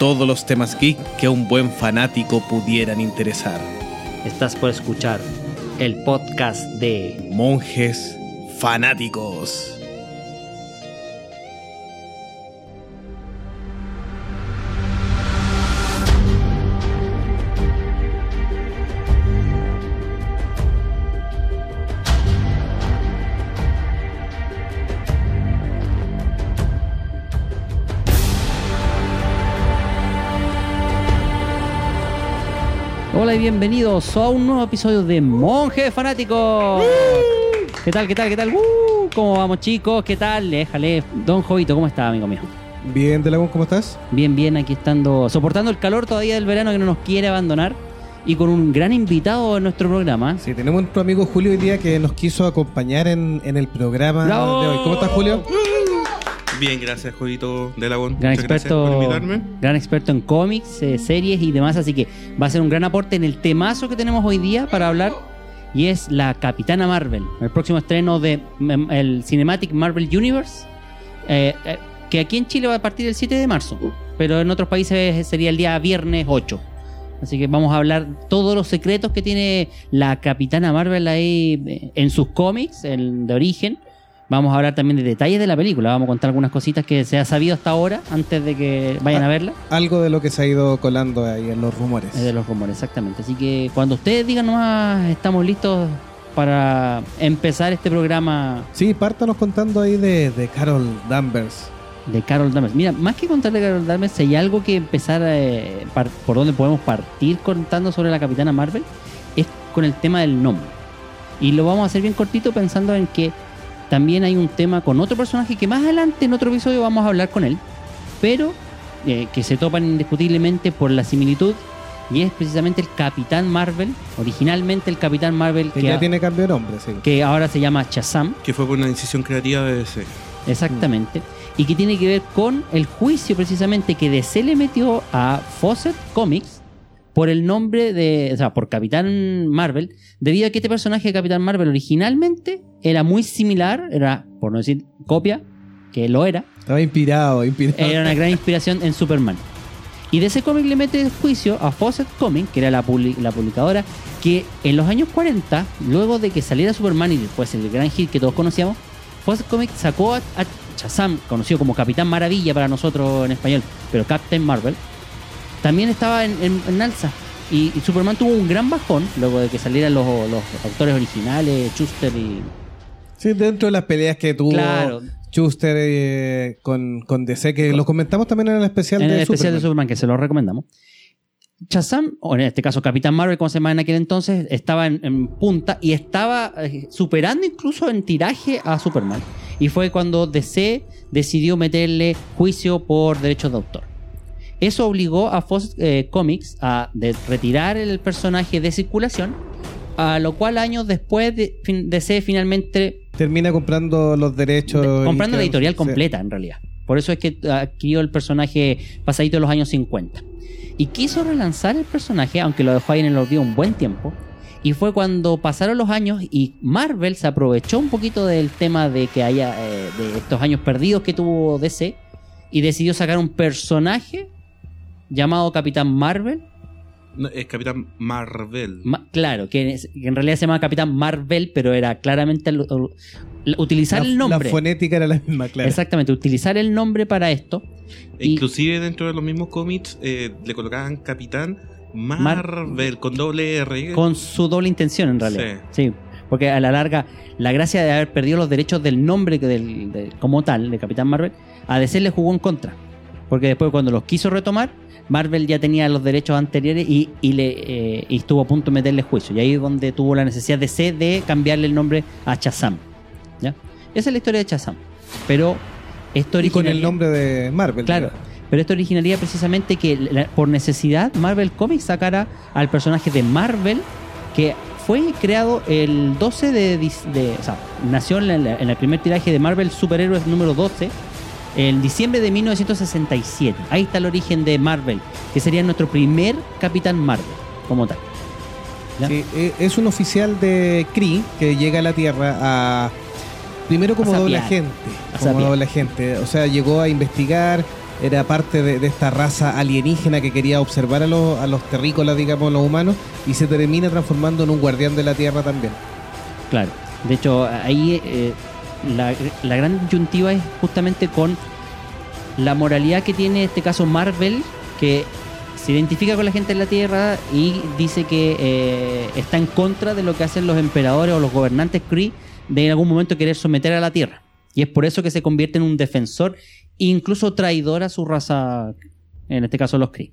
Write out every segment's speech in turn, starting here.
Todos los temas geek que a un buen fanático pudieran interesar. Estás por escuchar el podcast de Monjes fanáticos. Hola y bienvenidos a un nuevo episodio de Monje Fanático. ¿Qué tal, qué tal, qué tal? ¡Uh! ¿Cómo vamos chicos? ¿Qué tal? Déjale. Don Jovito, ¿cómo está, amigo mío? Bien, Delagón, ¿cómo estás? Bien, bien, aquí estando, soportando el calor todavía del verano que no nos quiere abandonar y con un gran invitado en nuestro programa. Sí, tenemos nuestro amigo Julio hoy día que nos quiso acompañar en, en el programa ¡Bravo! de hoy. ¿Cómo estás, Julio? Bien, gracias, Jovito de Lagón. Gran Muchas experto, por invitarme. gran experto en cómics, eh, series y demás, así que va a ser un gran aporte en el temazo que tenemos hoy día para hablar y es la Capitana Marvel, el próximo estreno de mm, el Cinematic Marvel Universe, eh, eh, que aquí en Chile va a partir el 7 de marzo, pero en otros países sería el día viernes 8. Así que vamos a hablar todos los secretos que tiene la Capitana Marvel ahí eh, en sus cómics, el de origen. Vamos a hablar también de detalles de la película. Vamos a contar algunas cositas que se ha sabido hasta ahora, antes de que vayan a verla. Algo de lo que se ha ido colando ahí en los rumores. Es de los rumores, exactamente. Así que cuando ustedes digan nomás, estamos listos para empezar este programa Sí, pártanos contando ahí de, de Carol Danvers. de Carol Danvers. Mira, más que contar de Carol Danvers, si hay algo que empezar eh, par- por donde podemos partir contando sobre la Capitana Marvel, es con el tema del nombre. Y lo vamos a hacer bien cortito pensando en que también hay un tema con otro personaje que más adelante en otro episodio vamos a hablar con él, pero eh, que se topan indiscutiblemente por la similitud. Y es precisamente el Capitán Marvel, originalmente el Capitán Marvel Que que, ya tiene cambio de nombre, sí. que ahora se llama Shazam. Que fue por una decisión creativa de DC. Exactamente. Y que tiene que ver con el juicio precisamente que DC le metió a Fawcett Comics por el nombre de, o sea, por Capitán Marvel, debido a que este personaje de Capitán Marvel originalmente era muy similar, era, por no decir copia, que lo era, Estaba inspirado, inspirado. era una gran inspiración en Superman. Y DC Comics le mete el juicio a Fawcett Comics, que era la, publi- la publicadora, que en los años 40, luego de que saliera Superman y después el gran hit que todos conocíamos, Fawcett Comics sacó a, a Shazam, conocido como Capitán Maravilla para nosotros en español, pero Captain Marvel, también estaba en, en- en alza. Y, y Superman tuvo un gran bajón luego de que salieran los, los autores originales, Schuster y... Sí, dentro de las peleas que tuvo Claro. Schuster eh, con, con DC, que lo comentamos también en el especial en de el especial de Superman. Que se lo recomendamos. Shazam, o en este caso Capitán Marvel, como se llama en aquel entonces, estaba en, en punta y estaba eh, superando incluso en tiraje a Superman. Y fue cuando DC decidió meterle juicio por derechos de autor. Eso obligó a Fox eh, Comics a retirar el personaje de circulación, a lo cual años después de- fin- DC finalmente Termina comprando los derechos. de- comprando la editorial sí. completa, en realidad. Por eso es que adquirió el personaje pasadito de los años 50. Y quiso relanzar el personaje, aunque lo dejó ahí en el olvido un buen tiempo. Y fue cuando pasaron los años y Marvel se aprovechó un poquito del tema de que haya eh, de estos años perdidos que tuvo DC y decidió sacar un personaje llamado Capitán Marvel. No, es Capitán Marvel. Ma- claro, que, es- que en realidad se llama Capitán Marvel, pero era claramente el- el- utilizar La- el nombre. La fonética era la misma, claro. Exactamente, utilizar el nombre para esto. E Y- Inclusive dentro de los mismos cómics eh, le colocaban Capitán Marvel con doble R. con su doble intención en realidad. Sí. Porque a la larga, la gracia de haber perdido los derechos del nombre del, de- como tal, de Capitán Marvel, a DC le jugó en contra. Porque después cuando los quiso retomar, Marvel ya tenía los derechos anteriores y, y le, eh, y estuvo a punto de meterle juicio. Y ahí es donde tuvo la necesidad de C de cambiarle el nombre a Shazam. ¿Ya? Esa es la historia de Shazam. Pero esto Y con el nombre de Marvel. Claro. Pero esto originaría precisamente que la- por necesidad Marvel Comics sacara al personaje de Marvel que fue creado el 12 de, de- o sea, nació en, la- en el primer tiraje de Marvel Superhéroes número 12 en diciembre de 1967. Ahí está el origen de Marvel, que sería nuestro primer Capitán Marvel como tal. Sí, eh, es un oficial de Kree que llega a la Tierra a. Primero como doble agente. Como doble agente. O sea, llegó a investigar. Era parte de, de esta raza alienígena que quería observar a los, a los terrícolas, digamos, los humanos. Y se termina transformando en un guardián de la Tierra también. Claro. De hecho, ahí eh, la, la gran disyuntiva es justamente con la moralidad que tiene en este caso Marvel, que se identifica con la gente de la Tierra y dice que eh, está en contra de lo que hacen los emperadores o los gobernantes Kree de en algún momento querer someter a la Tierra. Y es por eso que se convierte en un defensor, incluso traidor a su raza, en este caso los Kree.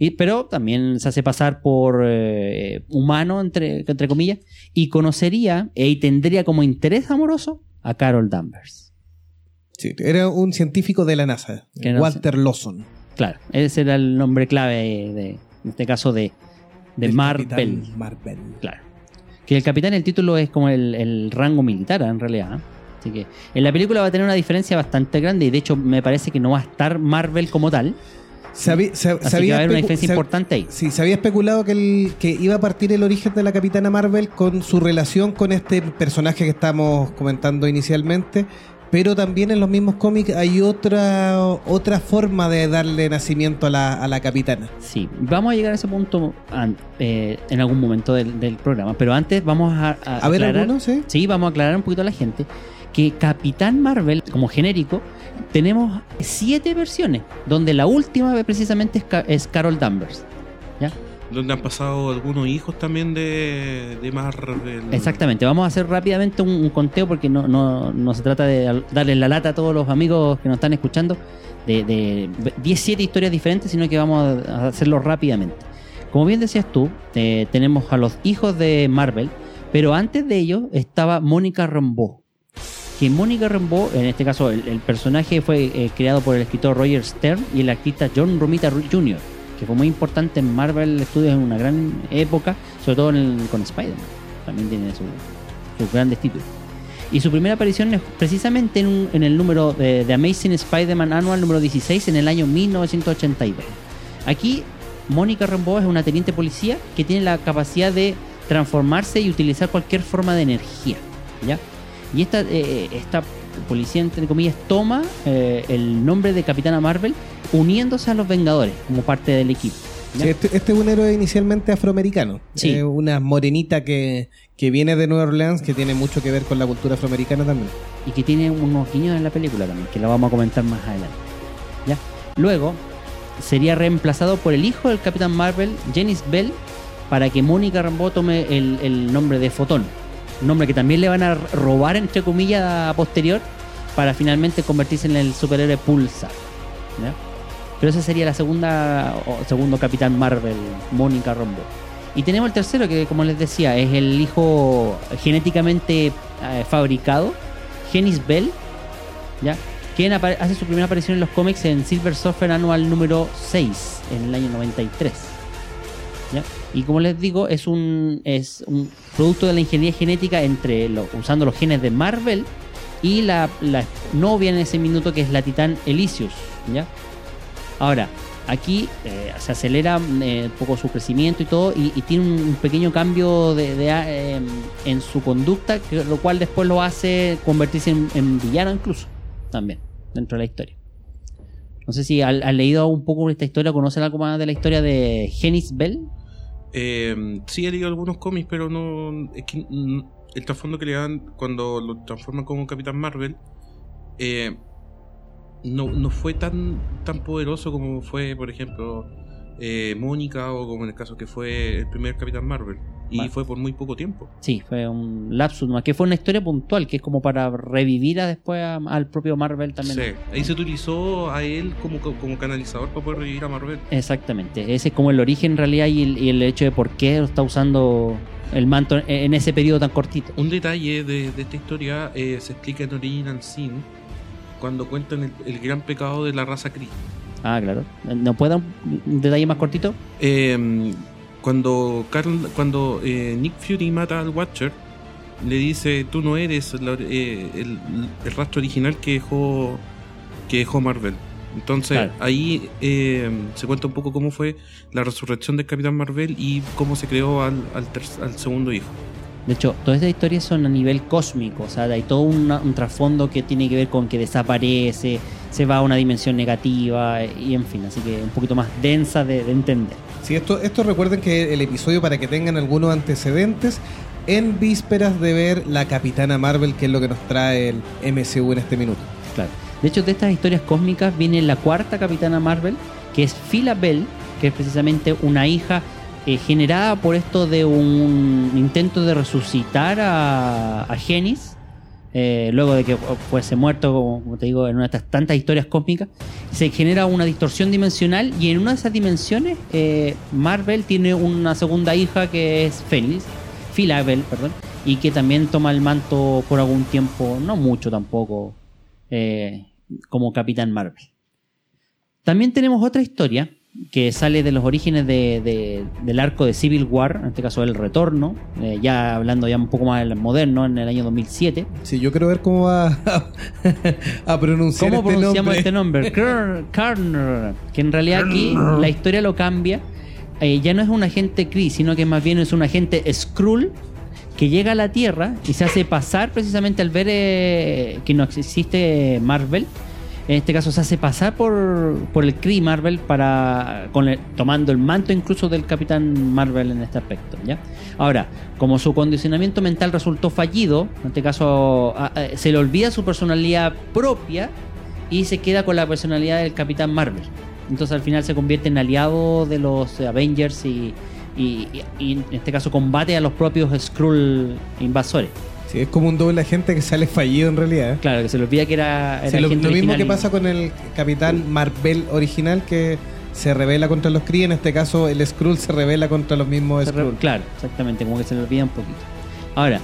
Y, pero también se hace pasar por eh, humano, entre, entre comillas, y conocería e- y tendría como interés amoroso a Carol Danvers. Sí, era un científico de la NASA, no Walter Lawson. Claro, ese era el nombre clave de, en este caso de, de El Marvel. Marvel. Claro. Que el capitán, el título es como el, el rango militar, en realidad. ¿eh? Así que en la película va a tener una diferencia bastante grande y de hecho me parece que no va a estar Marvel como tal. Se había- se- se Así que había va a haber una diferencia importante ahí. Sí, se había especulado que, el, que iba a partir el origen de la Capitana Marvel con su relación con este personaje que estamos comentando inicialmente, pero también en los mismos cómics hay otra otra forma de darle nacimiento a la, a la Capitana. Sí, vamos a llegar a ese punto eh, en algún momento del, del programa, pero antes vamos a, a A ver, aclarar- algunos, ¿sí? Sí, vamos a aclarar un poquito a la gente que Capitán Marvel, como genérico, tenemos siete versiones, donde la última precisamente es, es Carol Danvers. ¿ya? Donde han pasado algunos hijos también de, de Marvel. Exactamente, vamos a hacer rápidamente un, un conteo porque no, no, no se trata de al- darle la lata a todos los amigos que nos están escuchando de, de 17 historias diferentes, sino que vamos a hacerlo rápidamente. Como bien decías tú, eh, tenemos a los hijos de Marvel, pero antes de ellos estaba Mónica Rambeau. Que Mónica Rambeau, en este caso el, personaje fue eh, creado por el escritor Roger Stern y el artista John Romita Jr., que fue muy importante en Marvel Studios en una gran época, sobre todo con Spider-Man. También tiene su- sus grandes títulos. Y su primera aparición es precisamente en, el número de Amazing Spider-Man Annual número 16 en el año 1982. Aquí, Mónica Rambeau es una teniente policía que tiene la capacidad de transformarse y utilizar cualquier forma de energía. ¿ya? Y esta, eh, esta policía, entre comillas, toma eh, el nombre de Capitana Marvel uniéndose a los Vengadores como parte del equipo. Sí, este, este es un héroe inicialmente afroamericano. Sí. Una morenita que, que viene de Nueva Orleans, que tiene mucho que ver con la cultura afroamericana también. y que tiene unos guiños en la película también, que la vamos a comentar más adelante. ¿Ya? Luego sería reemplazado por el hijo del Capitán Marvel, Janice Bell, para que Mónica Rambeau tome el, el nombre de Fotón. Nombre que también le van a robar, entre comillas, posterior, para finalmente convertirse en el superhéroe Pulsar. ¿ya? Pero esa sería la segunda, o segundo Capitán Marvel, Mónica Rambeau. Y tenemos el tercero, que como les decía, es el hijo genéticamente eh, fabricado, Genis Bell, ¿ya? quien hace su primera aparición en los cómics en Silver Surfer Annual número 6, en el año 93. ¿ya? Y como les digo, es un, es un producto de la ingeniería genética entre usando los genes de Marvel y la, la novia en ese minuto que es la titán Elysius. ¿ya? Ahora, aquí eh, se acelera eh, un poco su crecimiento y todo, y, tiene un, pequeño cambio de, de, eh, en su conducta, que- lo cual después lo hace convertirse en, villano incluso, también, dentro de la historia. No sé si han leído un poco esta historia, conocen algo más de la historia de Genis Bell. Eh, sí he leído algunos cómics, pero no. Es que el trasfondo que le dan cuando lo transforman como Capitán Marvel eh, no, no fue tan, tan poderoso como fue, por ejemplo, eh, Mónica o como en el caso que fue el primer Capitán Marvel. Y fue por muy poco tiempo. Sí, fue un lapsus, más que fue una historia puntual, que es como para revivir a después a- al propio Marvel también. Sí, ahí se utilizó a él como, como canalizador para poder revivir a Marvel. Exactamente, ese es como el origen en realidad y el, y el hecho de por qué lo está usando el manto en, ese periodo tan cortito. Un detalle de, de esta historia eh, se explica en Original Sin cuando cuentan el, el gran pecado de la raza Kree. Ah, claro. ¿No puede dar un detalle más cortito? Eh, cuando Carl, cuando eh, Nick Fury mata al Watcher, le dice, tú no eres la- eh, el, el rastro original que dejó, que dejó Marvel. Entonces Claro. ahí eh, se cuenta un poco cómo fue la resurrección del Capitán Marvel y cómo se creó al, al, al segundo hijo. De hecho, todas estas historias son a nivel cósmico, o sea, hay todo una- un trasfondo que tiene que ver con que desaparece, se va a una dimensión negativa y en fin, así que un poquito más densa de, de entender. Sí, esto, esto recuerden que el episodio para que tengan algunos antecedentes en vísperas de ver la Capitana Marvel, que es lo que nos trae el MCU en este minuto. Claro. De hecho, de estas historias cósmicas viene la cuarta Capitana Marvel, que es Phyla Bell, que es precisamente una hija eh, generada por esto de un intento de resucitar a, a Genis, eh, luego de que fuese muerto, como, te digo, en una de tantas historias cósmicas, se genera una distorsión dimensional y en una de esas dimensiones eh, Marvel tiene una segunda hija que es Phoenix, Phyla Bell, perdón, y que también toma el manto por algún tiempo, no mucho tampoco, eh, como Capitán Marvel. También tenemos otra historia que sale de los orígenes de- de- del arco de Civil War, en este caso el retorno, eh, ya hablando ya un poco más del moderno, en el año 2007. Sí, yo quiero ver cómo va a, a pronunciar ¿Cómo este pronunciamos nombre. este nombre? Karner, que en realidad aquí la historia lo cambia. Eh, ya no es un agente Kree, sino que más bien es un agente Skrull que llega a la Tierra y se hace pasar precisamente al ver eh, que no existe Marvel. En este caso se hace pasar por, por el Kree Marvel para con el- tomando el manto incluso del Capitán Marvel en este aspecto. ¿ya? Ahora, como su condicionamiento mental resultó fallido, en este caso se le olvida su personalidad propia y se queda con la personalidad del Capitán Marvel. Entonces al final se convierte en aliado de los Avengers y- y en este caso combate a los propios Skrull invasores. Sí, es como un doble agente que sale fallido en realidad. Claro, que se le olvida que era, era Sí, lo, mismo que pasa con el Capitán Marvel original que se revela contra los Kree. En este caso, el Skrull se revela contra los mismos Skrull. Claro, exactamente, como que se le olvida un poquito. Ahora,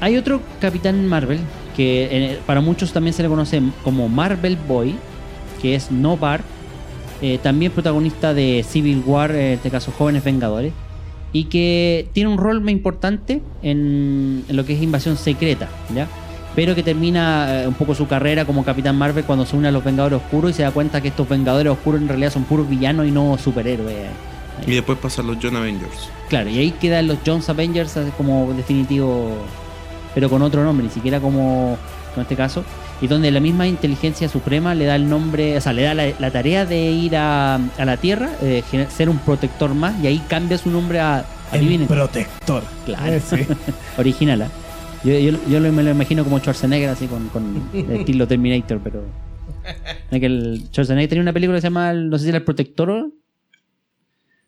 hay otro Capitán Marvel que eh, para muchos también se le conoce como Marvel Boy, que es Novar, eh, también protagonista de Civil War, en este caso Jóvenes Vengadores, y que tiene un rol muy importante en, en lo que es Invasión Secreta, ¿ya? Pero que termina eh, un poco su carrera como Capitán Marvel cuando se une a los Vengadores Oscuros y se da cuenta que estos Vengadores Oscuros en realidad son puros villanos y no superhéroes. Y después pasan los John Avengers. Claro, y ahí quedan los Jones Avengers como definitivo, pero con otro nombre, ni siquiera como en este caso, y donde la misma inteligencia suprema le da el nombre, o sea, le da la, la tarea de ir a, a la Tierra, eh, ser un protector más, y ahí cambia su nombre a, adivinen, protector. Claro. Eh, sí. original. ¿ah? Yo, yo, me lo imagino como Schwarzenegger, así con, con el estilo Terminator, pero. Que el Schwarzenegger tenía una película que se llama, el- no sé si era El Protector.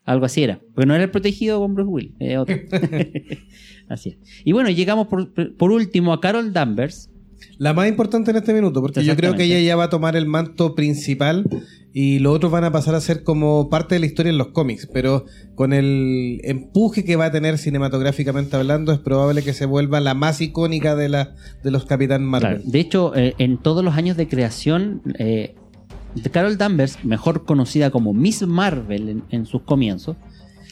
Algo así era. Porque no era el protegido con Bruce Will, eh, otro. así es. Y bueno, llegamos por, por último a Carol Danvers. La más importante en este minuto, porque yo creo que ella ya va a tomar el manto principal y los otros van a pasar a ser como parte de la historia en los cómics, pero con el empuje que va a tener cinematográficamente hablando, es probable que se vuelva la más icónica de, la, de los Capitán Marvel. Claro. De hecho, eh, en todos los años de creación, eh, Carol Danvers, mejor conocida como Miss Marvel en, en sus comienzos,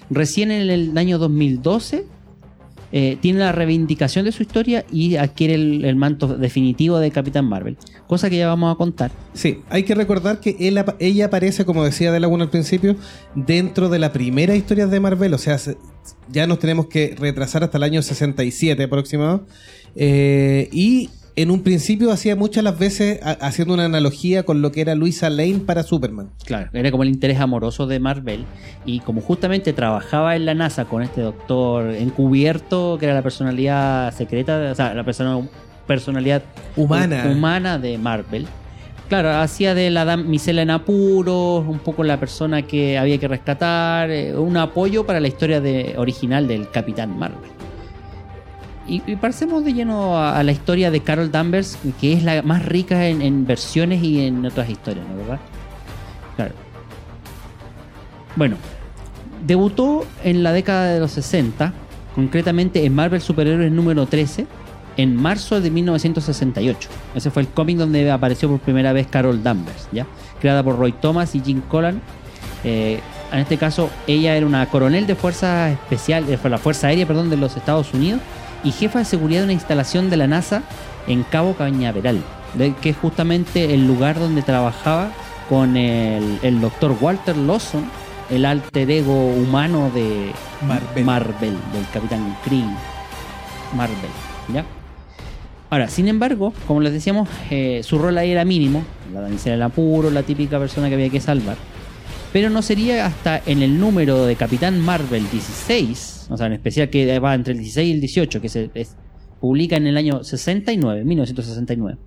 recién en el año 2012 eh, tiene la reivindicación de su historia y adquiere el, manto definitivo de Capitán Marvel. Cosa que ya vamos a contar. Sí, hay que recordar que él ella aparece, como decía De Laguna al principio, dentro de la primera historia de Marvel, o sea, se- ya nos tenemos que retrasar hasta el año 67 aproximado. Eh, y en un principio hacía muchas las veces a- haciendo una analogía con lo que era Luisa Lane para Superman. Claro, era como el interés amoroso de Marvel. Y como justamente trabajaba en la NASA con este doctor encubierto, que era la personalidad secreta, o sea, la persona, personalidad Humana. hu- humana de Marvel. Claro, hacía de la damisela en apuros, un poco la persona que había que rescatar, eh, un apoyo para la historia de, original del Capitán Marvel. Y, pasemos de lleno a, la historia de Carol Danvers, que es la más rica en, versiones y en otras historias, ¿no verdad? Claro. Bueno, debutó en la década de los 60, concretamente en Marvel Superhéroes número 13, en marzo de 1968. Ese fue el cómic donde apareció por primera vez Carol Danvers, ¿ya? Creada por Roy Thomas y Jim Collan. Eh, en este caso, ella era una coronel de fuerzas especiales, la Fuerza Aérea, perdón, de los Estados Unidos y jefa de seguridad de una instalación de la NASA en Cabo Cañaveral, que es justamente el lugar donde trabajaba con el, el doctor Walter Lawson, el alter ego humano de Marvel. Marvel, del Capitán Kree Marvel, ¿ya? Ahora, sin embargo, como les decíamos, eh, su rol ahí era mínimo, la damisela del apuro, la típica persona que había que salvar. Pero no sería hasta en el número de Capitán Marvel 16, o sea, en especial que va entre el 16 y el 18, que se publica en el año 69, 1969.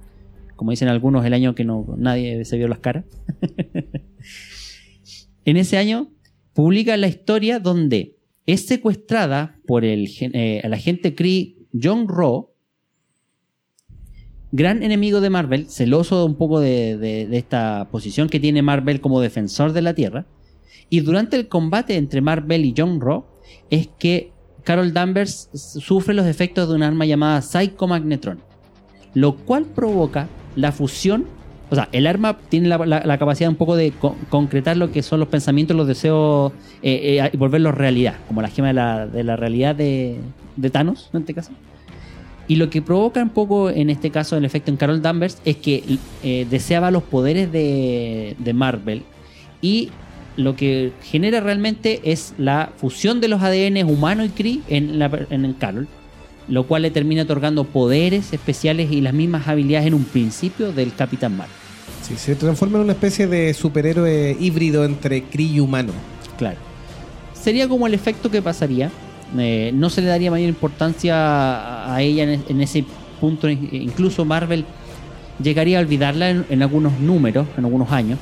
Como dicen algunos, el año que no nadie se vio las caras. en ese año publica la historia donde es secuestrada por el, eh, el agente Kree John Rowe, gran enemigo de Marvel, celoso un poco de, esta posición que tiene Marvel como defensor de la Tierra. Y durante el combate entre Marvel y John Rowe es que Carol Danvers sufre los efectos de un arma llamada Psychomagnetron, lo cual provoca la fusión. O sea, el arma tiene la, capacidad un poco de co- concretar lo que son los pensamientos, los deseos eh, eh, y volverlos realidad, como la gema de la, de la realidad de, de Thanos, en este caso. Y lo que provoca un poco en este caso el efecto en Carol Danvers es que eh, deseaba los poderes de, de Marvel y lo que genera realmente es la fusión de los ADN humano y Kree en, la, en el Carol, lo cual le termina otorgando poderes especiales y las mismas habilidades en un principio del Capitán Marvel. Sí, se transforma en una especie de superhéroe híbrido entre Kree y humano. Claro. Sería como el efecto que pasaría. Eh, no se le daría mayor importancia a, a ella en, en ese punto. Incluso Marvel llegaría a olvidarla en, en algunos números, en algunos años.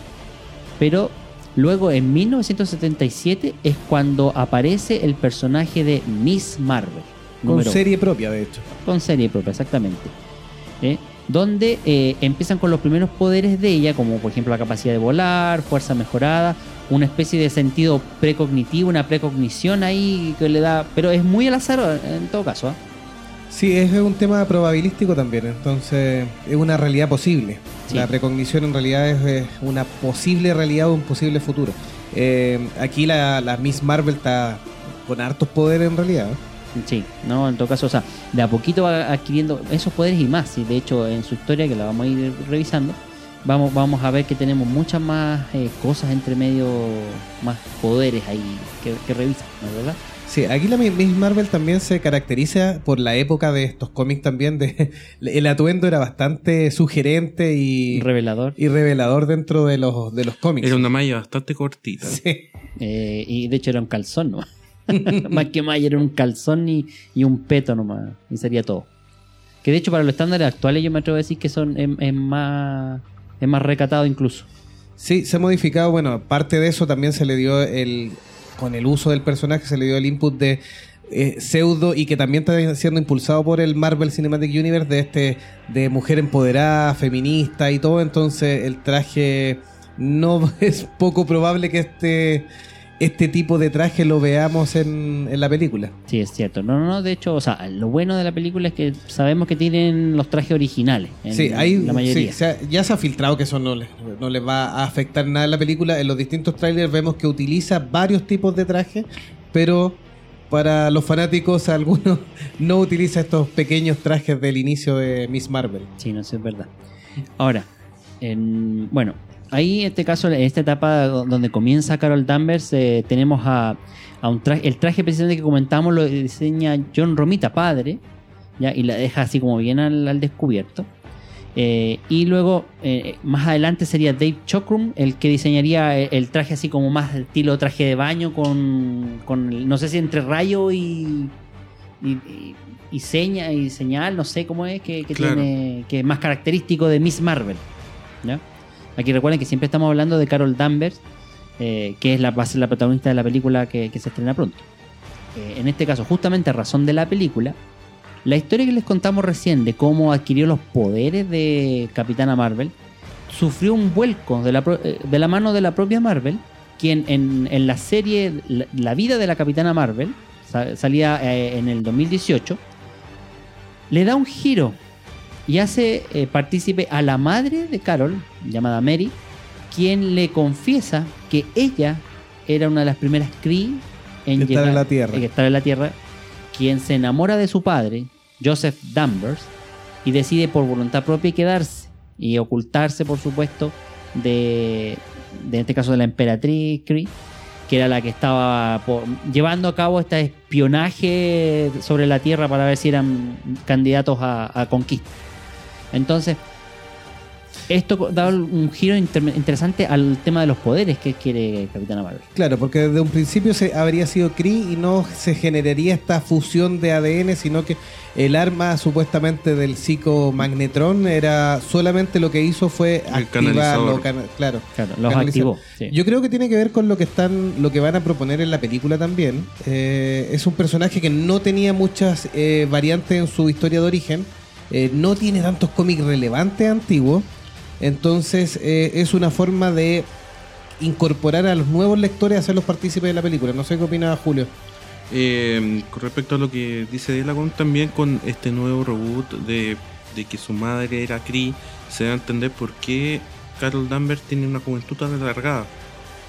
Pero luego en 1977 es cuando aparece el personaje de Miss Marvel. Con serie propia, de hecho. con serie propia, exactamente. ¿Eh? Donde eh, empiezan con los primeros poderes de ella, como por ejemplo la capacidad de volar, fuerza mejorada, una especie de sentido precognitivo, una precognición ahí que le da. Pero es muy al azar en todo caso. ¿ah? Sí, es un tema probabilístico también, entonces es una realidad posible. Sí. La precognición en realidad es, eh, una posible realidad o un posible futuro. Eh, aquí la, la Miss Marvel está con hartos poderes en realidad. ¿eh? Sí, no, en todo caso, o sea, de a poquito va adquiriendo esos poderes y más. Y de hecho, en su historia, que la vamos a ir revisando, vamos, vamos a ver que tenemos muchas más eh, cosas entre medio, más poderes ahí que, que revisan, ¿no es verdad? Sí, aquí la Miss Marvel también se caracteriza por la época de estos cómics también. De, el atuendo era bastante sugerente y, Revelador. y revelador dentro de los, de los cómics. Era una malla bastante cortita. Sí. Eh, y de hecho era un calzón, ¿no? más que más era un calzón y, y un peto nomás. Y sería todo. Que de hecho para los estándares actuales yo me atrevo a decir que son es, es más es más recatado incluso. Sí, se ha modificado. Bueno, parte de eso también se le dio el. Con el uso del personaje se le dio el input de eh, pseudo y que también está siendo impulsado por el Marvel Cinematic Universe de este de mujer empoderada, feminista y todo. Entonces el traje no es poco probable que este este tipo de traje lo veamos en, en la película. Sí, es cierto. No, no, no, de hecho, o sea, lo bueno de la película es que sabemos que tienen los trajes originales. En Sí, hay, la mayoría. sí, se ha- ya se ha filtrado que eso no le, no le va a afectar nada en la película. En los distintos trailers vemos que utiliza varios tipos de trajes, pero para los fanáticos algunos no utiliza estos pequeños trajes del inicio de Miss Marvel. Sí, no sé, es verdad. Ahora, en- bueno, ahí en este caso, en esta etapa do- donde comienza Carol Danvers, eh, tenemos a, a un traje, el traje precisamente que comentamos lo diseña John Romita, padre, ¿ya? y la deja así como bien al, al descubierto. Eh, y luego, eh, más adelante sería Dave Chokrum el que diseñaría el, el traje así como más estilo traje de baño con, con no sé si entre rayo y, y, y- y seña y señal, no sé cómo es, que, que Claro. tiene que es más característico de Miss Marvel. ¿ya? Aquí recuerden que siempre estamos hablando de Carol Danvers, eh, que es la, va a ser la protagonista de la película que, se estrena pronto. Eh, en este caso, justamente a razón de la película, la historia que les contamos recién de cómo adquirió los poderes de Capitana Marvel sufrió un vuelco de la, eh, mano de la propia Marvel, quien en, la serie La, vida de la Capitana Marvel, sa- salía en el 2018, le da un giro y hace eh, partícipe a la madre de Carol, llamada Mary, quien le confiesa que ella era una de las primeras Kree en Que estar llegar- en la Tierra. eh, estar en la Tierra, quien se enamora de su padre, Joseph Danvers, y decide por voluntad propia quedarse y ocultarse, por supuesto, de, de en este caso de la emperatriz Kree, que era la que estaba por- llevando a cabo este espionaje sobre la Tierra para ver si eran candidatos a, a conquista. Entonces, esto co- da un giro inter- interesante al tema de los poderes que quiere Capitana Marvel. Claro, porque desde un principio se habría sido Kree y no se generaría esta fusión de ADN, sino que el arma supuestamente del psicomagnetron era solamente lo que hizo fue El activarlo, canalizador. cana- claro. Claro, los Canalizar. activó. sí. Yo creo que tiene que ver con lo que están, lo que van a proponer en la película también. Eh, es un personaje que no tenía muchas eh, variantes en su historia de origen, eh, no tiene tantos cómics relevantes antiguos, entonces eh, es una forma de incorporar a los nuevos lectores a hacerlos partícipes de la película. No sé qué opina Julio. Eh, con respecto a lo que dice Delacon, también con este nuevo reboot de, de que su madre era Kree, se da a entender por qué Carol Danvers tiene una juventud tan alargada.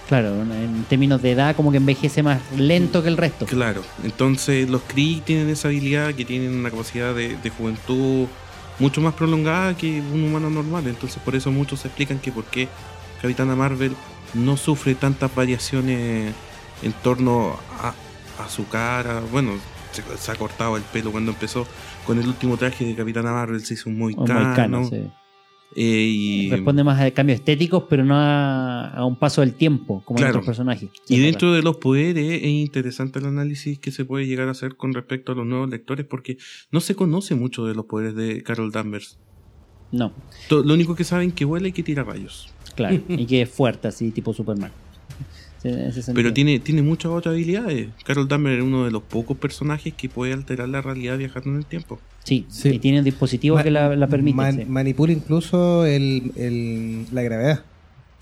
Claro, en términos de edad como que envejece más lento que el resto. Claro, entonces los Kree tienen esa habilidad que tienen una capacidad de, de juventud mucho más prolongada que un humano normal. Entonces por eso muchos explican que por qué Capitana Marvel no sufre tantas variaciones en torno a, a su cara. Bueno, se, se ha cortado el pelo cuando empezó con el último traje de Capitana Marvel, se hizo un moicano. moicano, sí. Eh, y, Responde más a cambios estéticos, pero no a, a un paso del tiempo, como en Claro. otros personajes. Y dentro de los poderes es interesante el análisis que se puede llegar a hacer con respecto a los nuevos lectores porque no se conoce mucho de los poderes de Carol Danvers. No, Lo único que saben que vuela y que tira rayos. claro. y que es fuerte, así, tipo Superman. Sí. Pero tiene, tiene muchas otras habilidades. Carol Danvers es uno de los pocos personajes que puede alterar la realidad viajando en el tiempo. Sí, Sí. y tiene un dispositivo Ma- que la, la permite. man- sí. Manipula incluso el- el- la gravedad.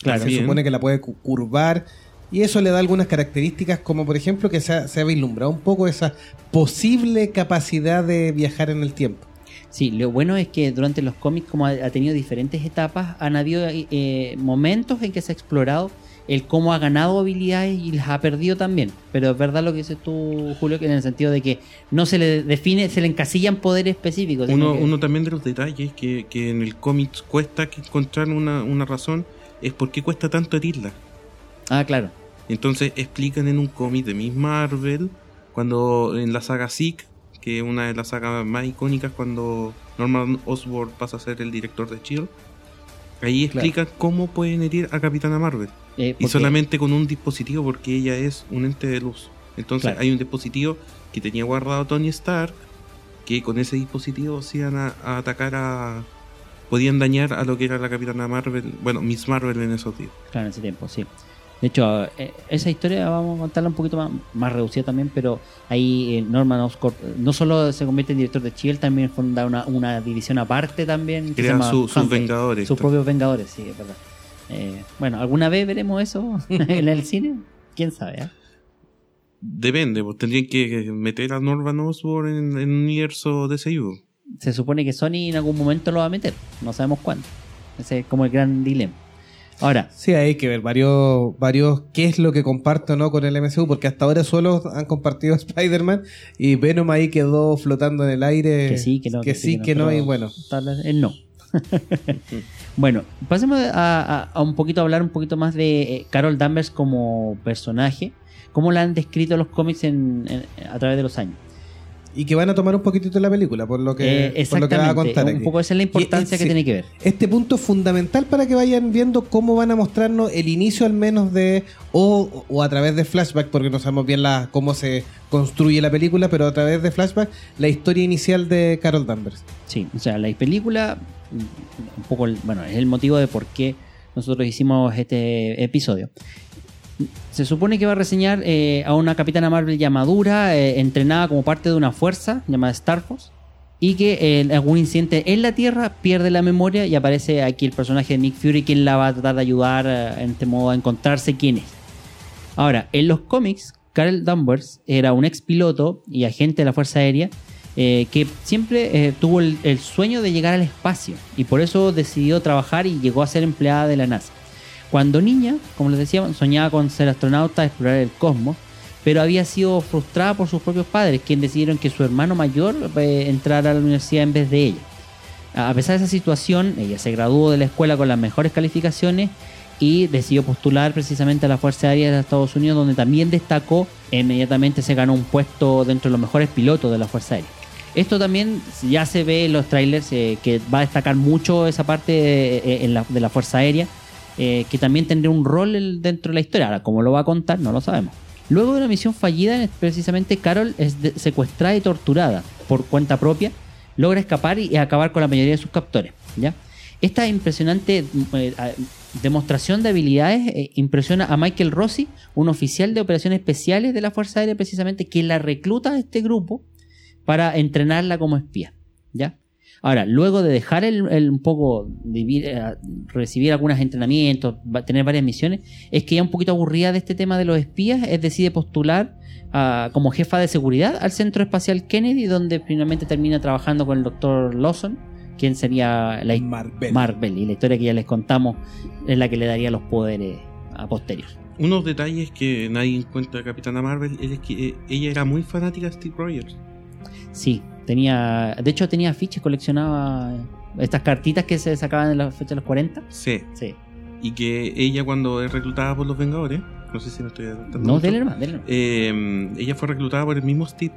Claro. Se supone que la puede cu- curvar. Y eso le da algunas características, como por ejemplo que se ha, se ha vislumbrado un poco esa posible capacidad de viajar en el tiempo. Sí, lo bueno es que durante los cómics, como ha, ha tenido diferentes etapas, han habido eh, momentos en que se ha explorado el cómo ha ganado habilidades y las ha perdido también. Pero es verdad lo que dices tú, Julio, que en el sentido de que no se le define, se le encasillan poderes específicos. sino Uno, que- uno también de los detalles que, que en el cómic cuesta que encontrar una, una razón es por qué cuesta tanto herirla. Ah, claro. Entonces explican en un cómic de Miss Marvel, cuando en la saga Zeke, que es una de las sagas más icónicas cuando Norman Osborn pasa a ser el director de S.H.I.E.L.D., ahí Claro. explican cómo pueden herir a Capitana Marvel. Eh, Y solamente con un dispositivo, porque ella es un ente de luz. Entonces Claro. hay un dispositivo que tenía guardado Tony Stark, que con ese dispositivo se iban a, a atacar a... Podían dañar a lo que era la Capitana Marvel, bueno, Miss Marvel en esos días. Claro, en ese tiempo, sí. De hecho, eh, esa historia vamos a contarla un poquito más, más reducida también, pero ahí eh, Norman Oscorp eh, no solo se convierte en director de Shield, también funda una, una división aparte también. que se Crea llama su- sus Vengadores. Sus propios Vengadores, sí, es verdad. Eh, bueno, ¿alguna vez veremos eso en el cine? ¿Quién sabe? Depende, pues tendrían que meter a Norman Osborn en, en un universo de DCU. Se supone que Sony en algún momento lo va a meter, no sabemos cuándo. Ese es como el gran dilema. Ahora, Sí, hay que ver varios, varios qué es lo que comparte o no con el MCU, porque hasta ahora solo han compartido Spider-Man y Venom ahí quedó flotando en el aire. que sí, que no. Que sí, que no, y bueno. tal vez el no. bueno, pasemos a, a- a un poquito a hablar un poquito más de eh, Carol Danvers como personaje. ¿Cómo la han descrito los cómics en- en- a través de los años? Y que van a tomar un poquitito de la película, por lo que, Eh, por lo que va a contar un aquí. poco esa es la importancia Y, que sí. tiene que ver. Este punto es fundamental para que vayan viendo cómo van a mostrarnos el inicio al menos de, o, o a través de flashback, porque no sabemos bien la, cómo se construye la película, pero a través de flashback, la historia inicial de Carol Danvers. Sí, o sea, la película, un poco, bueno, es el motivo de por qué nosotros hicimos este episodio. Se supone que va a reseñar eh, a una capitana Marvel ya madura, eh, entrenada como parte de una fuerza llamada Star Force, y que eh, en algún incidente en la Tierra pierde la memoria y aparece aquí el personaje de Nick Fury, quien la va a tratar de ayudar eh, en este modo a encontrarse quién es. Ahora, en los cómics, Carol Danvers era un ex piloto y agente de la Fuerza Aérea eh, que siempre eh, tuvo el, el sueño de llegar al espacio y por eso decidió trabajar y llegó a ser empleada de la NASA. Cuando niña, como les decía, soñaba con ser astronauta, explorar el cosmos, pero había sido frustrada por sus propios padres, quienes decidieron que su hermano mayor eh, entrara a la universidad en vez de ella. A pesar de esa situación, ella se graduó de la escuela con las mejores calificaciones y decidió postular precisamente a la Fuerza Aérea de Estados Unidos, donde también destacó e inmediatamente se ganó un puesto dentro de los mejores pilotos de la Fuerza Aérea. Esto también ya se ve en los trailers eh, que va a destacar mucho esa parte eh, de la Fuerza Aérea, eh, que también tendría un rol dentro de la historia. Ahora, cómo lo va a contar, no lo sabemos. Luego de una misión fallida, precisamente Carol es secuestrada y torturada por cuenta propia, logra escapar y acabar con la mayoría de sus captores. ¿ya? Esta impresionante eh, a- demostración de habilidades eh, impresiona a Michael Rossi, un oficial de operaciones especiales de la Fuerza Aérea, precisamente, que la recluta a este grupo para entrenarla como espía. ¿ya? Ahora, luego de dejar el, el un poco, vivir, eh, recibir algunos entrenamientos, va- tener varias misiones, es que ya un poquito aburrida de este tema de los espías, es decide postular como jefa de seguridad al Centro Espacial Kennedy, donde finalmente termina trabajando con el doctor Lawson, quien sería la Marvel. Marvel, y la historia que ya les contamos es la que le daría los poderes a posterior. Unos detalles que nadie encuentra de Capitana Marvel es que eh, ella era muy fanática de Steve Rogers. Sí, tenía, de hecho tenía fiches, coleccionaba estas cartitas que se sacaban en la fecha de los 40. Sí. Sí. Y que ella cuando es reclutada por los Vengadores, no sé si me estoy adelantando. No, mucho, dele eh, ella fue reclutada por el mismo Steve.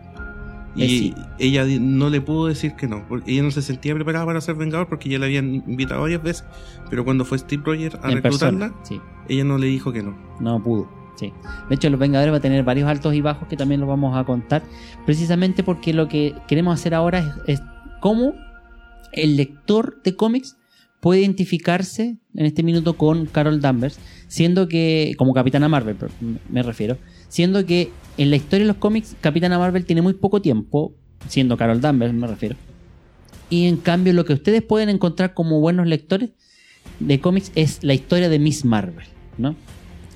Y Eh, sí. ella no le pudo decir que no. porque Ella no se sentía preparada para ser Vengador porque ya la habían invitado varias veces. Pero cuando fue Steve Rogers a en reclutarla, persona. Sí, ella no le dijo que no. no pudo. De hecho, Los Vengadores va a tener varios altos y bajos que también los vamos a contar. Precisamente porque lo que queremos hacer ahora es, es cómo el lector de cómics puede identificarse en este minuto con Carol Danvers, siendo que, como Capitana Marvel, me refiero, siendo que en la historia de los cómics, Capitana Marvel tiene muy poco tiempo, siendo Carol Danvers, me refiero. Y en cambio, lo que ustedes pueden encontrar como buenos lectores de cómics es la historia de Miss Marvel, ¿no?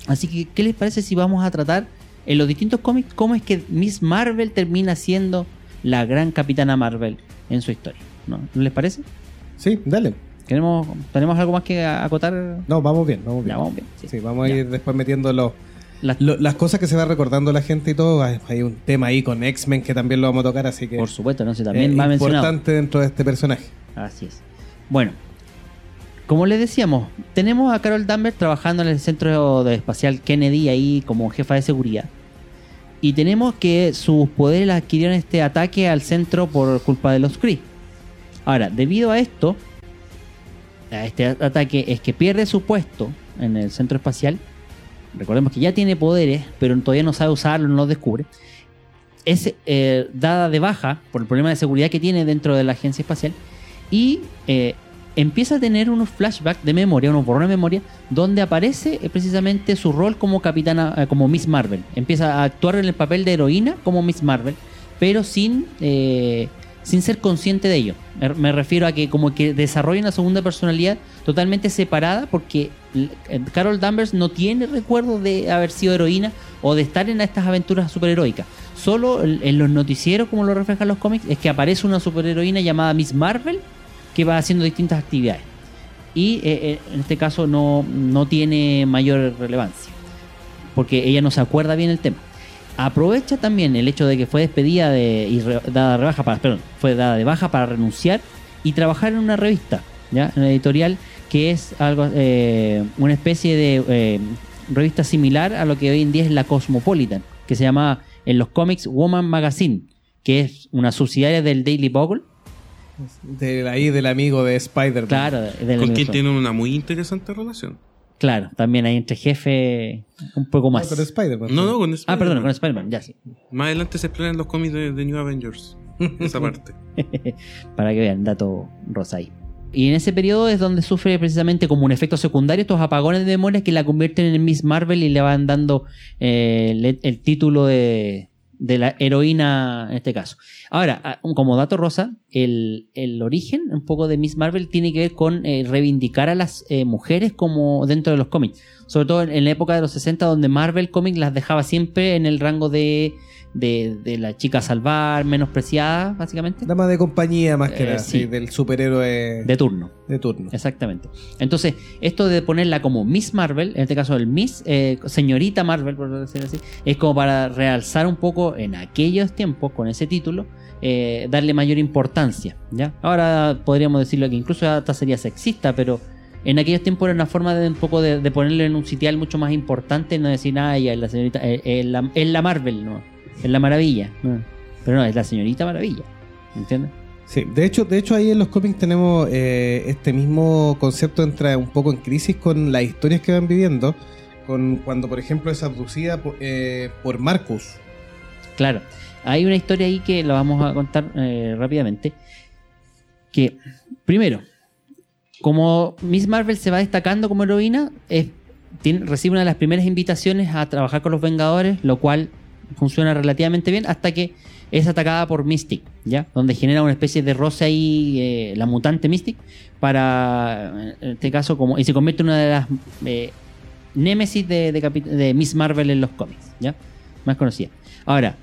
Así que, ¿qué les parece si vamos a tratar en los distintos cómics cómo es que Miss Marvel termina siendo la gran Capitana Marvel en su historia? ¿No, ¿No les parece? Sí, dale. ¿Queremos, ¿Tenemos algo más que acotar? No, vamos bien, vamos bien. Ya, vamos bien. sí. Sí, vamos a Ya. ir después metiendo los, Las- lo- las cosas que se va recordando la gente y todo. Hay, hay un tema ahí con X-Men que también lo vamos a tocar, así que por supuesto, ¿no? Sí, también es va mencionado. importante dentro de este personaje. Así es. Bueno, como les decíamos, tenemos a Carol Danvers trabajando en el centro espacial Kennedy ahí como jefa de seguridad. Y tenemos que sus poderes adquirieron este ataque al centro por culpa de los Kree. Ahora, debido a esto, a este ataque, es que pierde su puesto en el centro espacial. Recordemos que ya tiene poderes, pero todavía no sabe usarlo, no los descubre. Es eh, dada de baja por el problema de seguridad que tiene dentro de la agencia espacial y eh, empieza a tener unos flashbacks de memoria, unos borrones de memoria, donde aparece eh, precisamente su rol como capitana, eh, como Miss Marvel. Empieza a actuar en el papel de heroína como Miss Marvel, pero sin, eh, sin ser consciente de ello. Me- refiero a que como que desarrolla una segunda personalidad totalmente separada porque Carol Danvers no tiene recuerdo de haber sido heroína o de estar en estas aventuras superheroicas. Solo en los noticieros, como lo reflejan los cómics, es que aparece una superheroína llamada Miss Marvel que va haciendo distintas actividades. Y eh, eh, en este caso no, no tiene mayor relevancia, porque ella no se acuerda bien el tema. Aprovecha también el hecho de que fue despedida de, y dada de baja para, perdón, fue dada de baja para renunciar y trabajar en una revista. En una editorial que es algo, eh, una especie de revista similar a lo que hoy en día es la Cosmopolitan, que se llama en los cómics Woman Magazine, que es una subsidiaria del Daily Bugle. De ahí del amigo de Spider-Man. Claro, del Con quien tienen una muy interesante relación. Claro, también hay entre jefe un poco No, más. pero Spider-Man. No, no, con ah, Spider-Man. perdón, con Spider-Man, ya sí. Más adelante se explora en los cómics de, de New Avengers. Esa parte. Para que vean, dato rosa ahí. Y en ese periodo es donde sufre precisamente como un efecto secundario estos apagones de memoria que la convierten en Miss Marvel y le van dando eh, el, el título de, de la heroína en este caso. Ahora, ah, como dato rosa, el, el origen un poco de Miss Marvel tiene que ver con eh, reivindicar a las eh, mujeres como dentro de los cómics. Sobre todo en, en la época de los 60 donde Marvel Comics las dejaba siempre en el rango de, de, de la chica a salvar, menospreciada, básicamente, Dama de compañía más que Eh, nada, sí. sí, del superhéroe de turno. de turno. Exactamente. Entonces, esto de ponerla como Miss Marvel, en este caso el Miss, eh, señorita Marvel, por decirlo así, es como para realzar un poco en aquellos tiempos, con ese título, eh, darle mayor importancia. ¿ya? Ahora podríamos decirlo que incluso hasta sería sexista, pero en aquellos tiempos era una forma de un poco de, de ponerle en un sitial mucho más importante, no decir, ah, ella es la señorita, eh, es la, es la Marvel, no, es la maravilla. no. Pero no, es la señorita maravilla. ¿Entiendes? Sí, de hecho, de hecho ahí en los cómics tenemos eh, este mismo concepto entra un poco en crisis con las historias que van viviendo, con cuando por ejemplo es abducida por, eh, por Marcus. Claro. Hay una historia ahí que la vamos a contar eh, rápidamente. Que, primero, como Miss Marvel se va destacando como heroína, es- tiene- recibe una de las primeras invitaciones a trabajar con los Vengadores, lo cual funciona relativamente bien hasta que es atacada por Mystic, ¿ya? Donde genera una especie de roce ahí, eh, la mutante Mystic, para, en este caso, como y se convierte en una de las eh, némesis de, de Miss Marvel en los cómics, ¿ya? Más conocida. Ahora,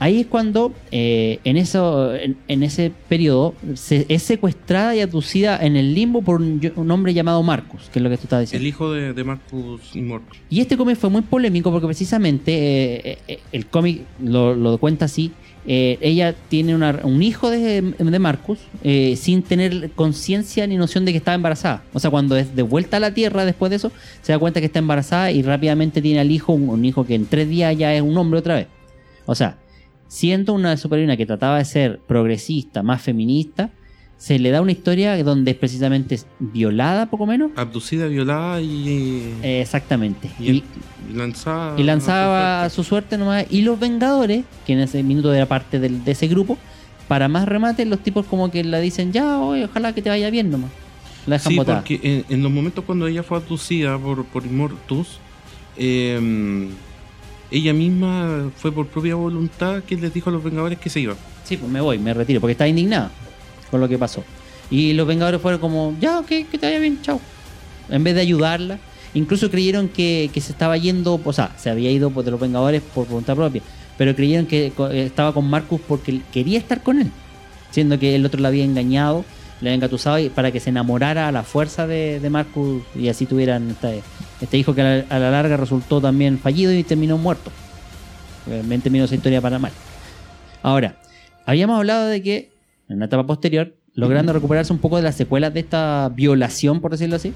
ahí es cuando, eh, en, eso, en, en ese periodo, se, es secuestrada y abducida en el limbo por un, un hombre llamado Marcus, que es lo que tú estabas diciendo. El hijo de, de Marcus Immortal. Y este cómic fue muy polémico porque precisamente eh, eh, el cómic lo, lo cuenta así. eh, ella tiene una- un hijo de, de Marcus eh, sin tener conciencia ni noción de que estaba embarazada. O sea, cuando es de vuelta a la Tierra después de eso, se da cuenta que está embarazada y rápidamente tiene al hijo, un, un hijo que en tres días ya es un hombre otra vez. O sea, siendo una superheroína que trataba de ser progresista, más feminista, se le da una historia donde es precisamente violada, poco menos. Abducida, violada y, Eh, exactamente. y, y lanzada. y lanzaba a su suerte nomás. Y los Vengadores, que en ese minuto era parte del- de ese grupo, para más remate, los tipos como que la dicen, ya, oye, ojalá que te vaya bien nomás. La dejan Sí, botada. porque en, en los momentos cuando ella fue abducida por, por Immortus, eh, ella misma fue por propia voluntad que les dijo a los Vengadores que se iba. Sí, pues me voy, me retiro, porque estaba indignada con lo que pasó. Y los Vengadores fueron como, ya, ok, que te vaya bien, chao. En vez de ayudarla, incluso creyeron que, que se estaba yendo, o sea, se había ido pues, de los Vengadores por voluntad propia, pero creyeron que eh, estaba con Marcus porque quería estar con él, siendo que el otro la había engañado, le había engatusado para que se enamorara a la fuerza de, de Marcus y así tuvieran este, este hijo que a la, a la larga resultó también fallido y terminó muerto. Realmente terminó esa historia para mal. Ahora, habíamos hablado de que en una etapa posterior, logrando recuperarse un poco de las secuelas de esta violación, por decirlo así,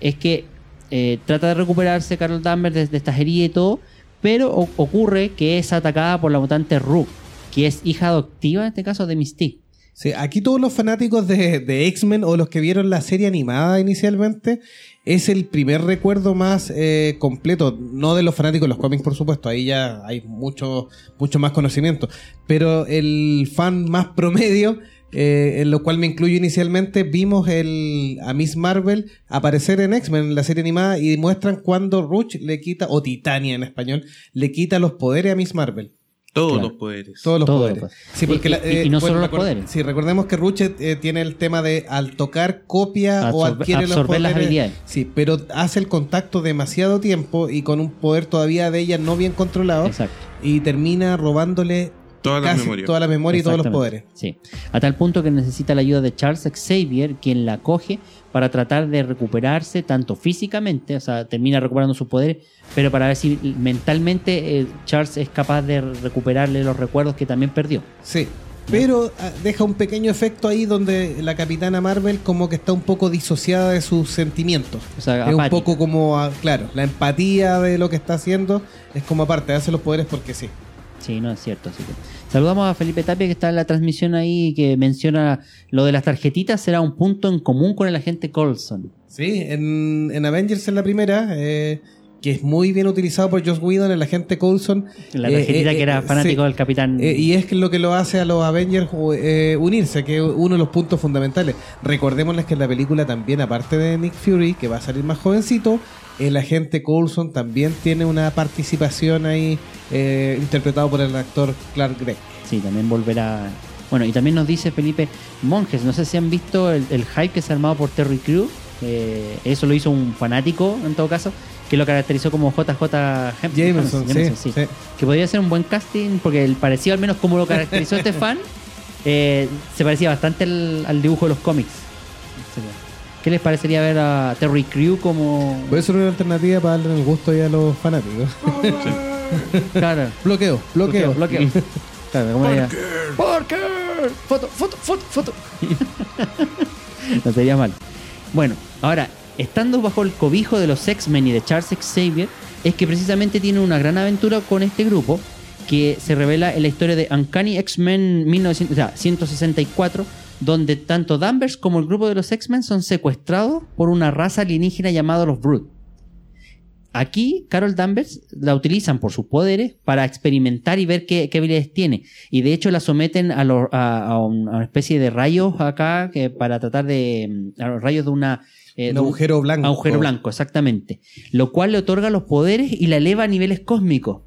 es que eh, trata de recuperarse Carol Danvers de, de estas heridas y todo, pero o- ocurre que es atacada por la mutante Rook, que es hija adoptiva en este caso de Mystique. Sí, aquí todos los fanáticos de, de X-Men o los que vieron la serie animada inicialmente, es el primer recuerdo más eh, completo, no de los fanáticos de los cómics, por supuesto, ahí ya hay mucho, mucho más conocimiento, pero el fan más promedio, eh, en lo cual me incluyo inicialmente, vimos el, a Miss Marvel aparecer en X-Men, en la serie animada, y muestran cuando Ruch le quita, o Titania en español, le quita los poderes a Miss Marvel. Todos Claro. los poderes. Todos los Todos poderes. los poderes. Sí, porque Y- la- y- y no solo los poderes. Sí, recordemos que Ruchet eh, tiene el tema de al tocar copia o adquiere los las poderes. habilidades. Sí, pero hace el contacto demasiado tiempo y con un poder todavía de ella no bien controlado Exacto. y termina robándole Toda la casi memoria. toda la memoria y todos los poderes. Sí. A tal punto que necesita la ayuda de Charles Xavier, quien la coge para tratar de recuperarse tanto físicamente, o sea, termina recuperando sus poderes, pero para ver si mentalmente eh, Charles es capaz de recuperarle los recuerdos que también perdió. Sí. Pero ah, deja un pequeño efecto ahí donde la capitana Marvel como que está un poco disociada de sus sentimientos. O sea, Es un poco como, ah, claro, la empatía de lo que está haciendo es como aparte, hace los poderes porque sí. Sí, no es cierto. Así que saludamos a Felipe Tapia que está en la transmisión ahí que menciona lo de las tarjetitas será un punto en común con el agente Colson. Sí, en, en Avengers en la primera, eh, que es muy bien utilizado por Joss Whedon, el agente Coulson. La Eh, tarjetita eh, que era eh, fanático sí. del Capitán. Eh, y es lo que lo hace a los Avengers eh, unirse, que es uno de los puntos fundamentales. Recordémosles que en la película también, aparte de Nick Fury, que va a salir más jovencito, el agente Coulson también tiene una participación ahí eh, interpretado por el actor Clark Gregg. Sí, también volverá. Bueno, y también nos dice Felipe Monjes, no sé si han visto el, el hype que se ha armado por Terry Crew. Eh, eso lo hizo un fanático, en todo caso, que lo caracterizó como JJ Jameson, sí, sí. Que podría ser un buen casting, porque el parecido, al menos como lo caracterizó este fan, eh, se parecía bastante al, al dibujo de los cómics. ¿Qué les parecería ver a Terry Crew como. Puede ser una alternativa para darle el gusto ahí a los fanáticos. Claro. bloqueo, bloqueo. Bloqueo, bloqueo. Claro, ¿cómo diría? Parker. Foto, foto, foto, foto. no sería mal. Bueno, ahora, estando bajo el cobijo de los X-Men y de Charles Xavier, es que precisamente tiene una gran aventura con este grupo que se revela en la historia de Uncanny X-Men 1900 o sea, 164, donde tanto Danvers como el grupo de los X-Men son secuestrados por una raza alienígena llamada los Brood. Aquí, Carol Danvers la utilizan por sus poderes para experimentar y ver qué, habilidades tiene. Y de hecho la someten a, lo- a- a un- a una especie de rayos acá para tratar de. a los rayos de una. Eh, Un agujero blanco. Agujero blanco, exactamente. Lo cual le otorga los poderes y la eleva a niveles cósmicos.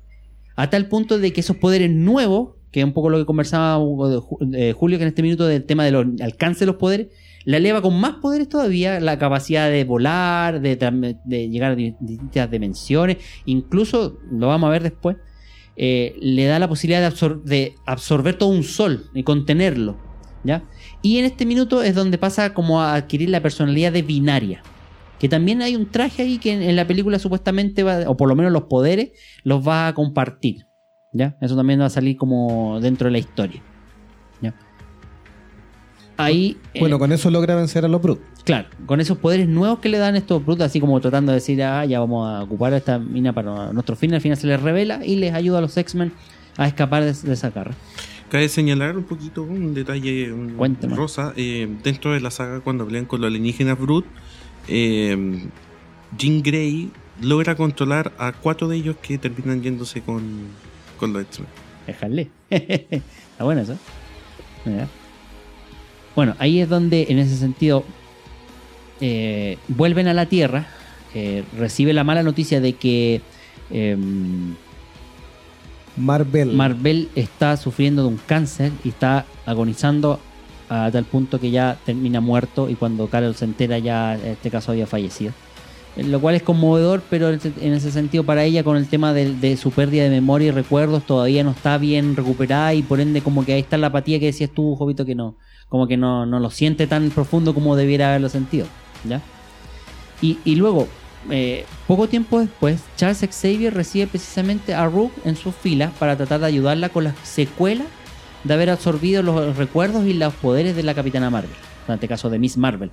A tal punto de que esos poderes nuevos, que es un poco lo que conversaba Julio que en este minuto del tema del alcance de los poderes, la eleva con más poderes todavía, la capacidad de volar, de, llegar a di- distintas dimensiones, incluso, lo vamos a ver después, eh, le da la posibilidad de, absor- de absorber todo un sol y contenerlo. ¿ya? Y en este minuto es donde pasa como a adquirir la personalidad de binaria. Que también hay un traje ahí que en, en la película supuestamente va, o por lo menos los poderes, los va a compartir. ¿Ya? Eso también va a salir como dentro de la historia. ¿Ya? Ahí. eh, Bueno, con eso logra vencer a los Brutes. Claro, con esos poderes nuevos que le dan estos brutos, así como tratando de decir, ah, ya vamos a ocupar a esta mina para nuestro fin, al final se les revela y les ayuda a los X-Men a escapar de, de esa garra. Cabe señalar un poquito un detalle Cuéntame. rosa. eh, dentro de la saga, cuando pelean con los alienígenas Brut, eh, Jean Grey logra controlar a cuatro de ellos que terminan yéndose con, con los X-Men. Déjale. Está bueno eso. Mira. Bueno, ahí es donde, en ese sentido, eh, vuelven a la Tierra. eh, recibe la mala noticia de que em, Marvel. Marvel está sufriendo de un cáncer y está agonizando a tal punto que ya termina muerto y cuando Carol se entera ya en este caso había fallecido. Eh, Lo cual es conmovedor, pero en ese- en ese sentido para ella con el tema de, de su pérdida de memoria y recuerdos todavía no está bien recuperada y por ende como que ahí está la apatía que decías tú, Jovito, que no, como que no, no lo siente tan profundo como debiera haberlo sentido. ¿ya? Y, y luego, eh, poco tiempo después, Charles Xavier recibe precisamente a Rook en sus filas para tratar de ayudarla con las secuelas de haber absorbido los recuerdos y los poderes de la Capitana Marvel, en este caso de Miss Marvel.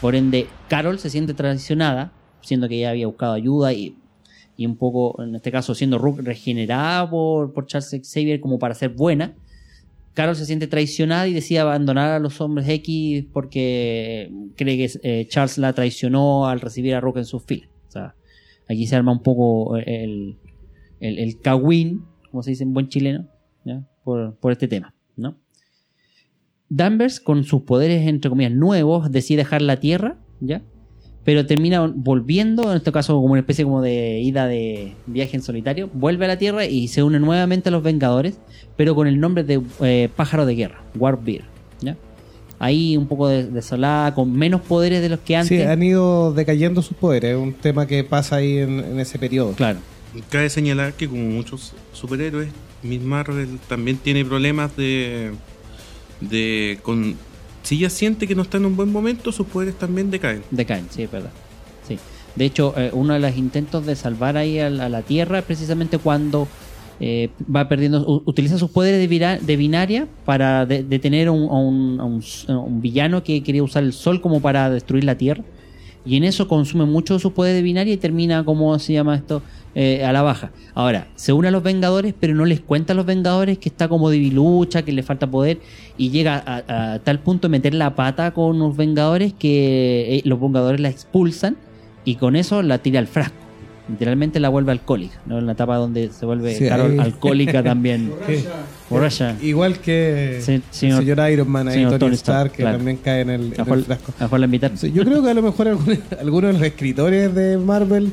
Por ende, Carol se siente traicionada, siendo que ella había buscado ayuda y, un poco, en este caso, siendo Rook regenerada por Charles Xavier como para ser buena. Carol se siente traicionada y decide abandonar a los hombres X porque cree que eh, Charles la traicionó al recibir a Rook en sus filas. O sea, aquí se arma un poco el, el, el cagüín, como se dice en buen chileno, ¿ya? Por, por este tema, ¿no? Danvers, con sus poderes, entre comillas, nuevos, decide dejar la Tierra, ¿ya? Pero termina volviendo, en este caso como una especie como de ida de viaje en solitario, vuelve a la Tierra y se une nuevamente a los Vengadores, pero con el nombre de eh, Pájaro de Guerra, Warbeard, ¿ya? Ahí un poco des- desolada, con menos poderes de los que antes. Sí, han ido decayendo sus poderes. Es un tema que pasa ahí en, en ese periodo. Claro, Cabe señalar que como muchos superhéroes, Miss Marvel también tiene problemas de... de con, si ella siente que no está en un buen momento, sus poderes también decaen. decaen, sí, es verdad. Sí. De hecho, eh, uno de los intentos de salvar ahí a, la Tierra es precisamente cuando eh, va perdiendo, utiliza sus poderes de, vira- de binaria para de- detener a un, a un- a un villano que quería usar el sol como para destruir la Tierra. Y en eso consume mucho de sus poderes de binaria y termina, ¿cómo se llama esto? Eh, a la baja. Ahora, se une a los Vengadores, pero no les cuenta a los Vengadores que está como debilucha, que le falta poder, y llega a, a tal punto de meter la pata con los Vengadores que eh, los Vengadores la expulsan y con eso la tira al frasco. Literalmente la vuelve alcohólica, ¿no? En la etapa donde se vuelve Sí, Carol ahí- alcohólica también. Sí. Borracha. Igual que Sí, el señor- señor, Iron Man ahí, señor Tony, Tony Stark, Stark, que claro. también cae en el, A en el frasco. a la. Sí, yo creo que a lo mejor algún- alguno de los escritores de Marvel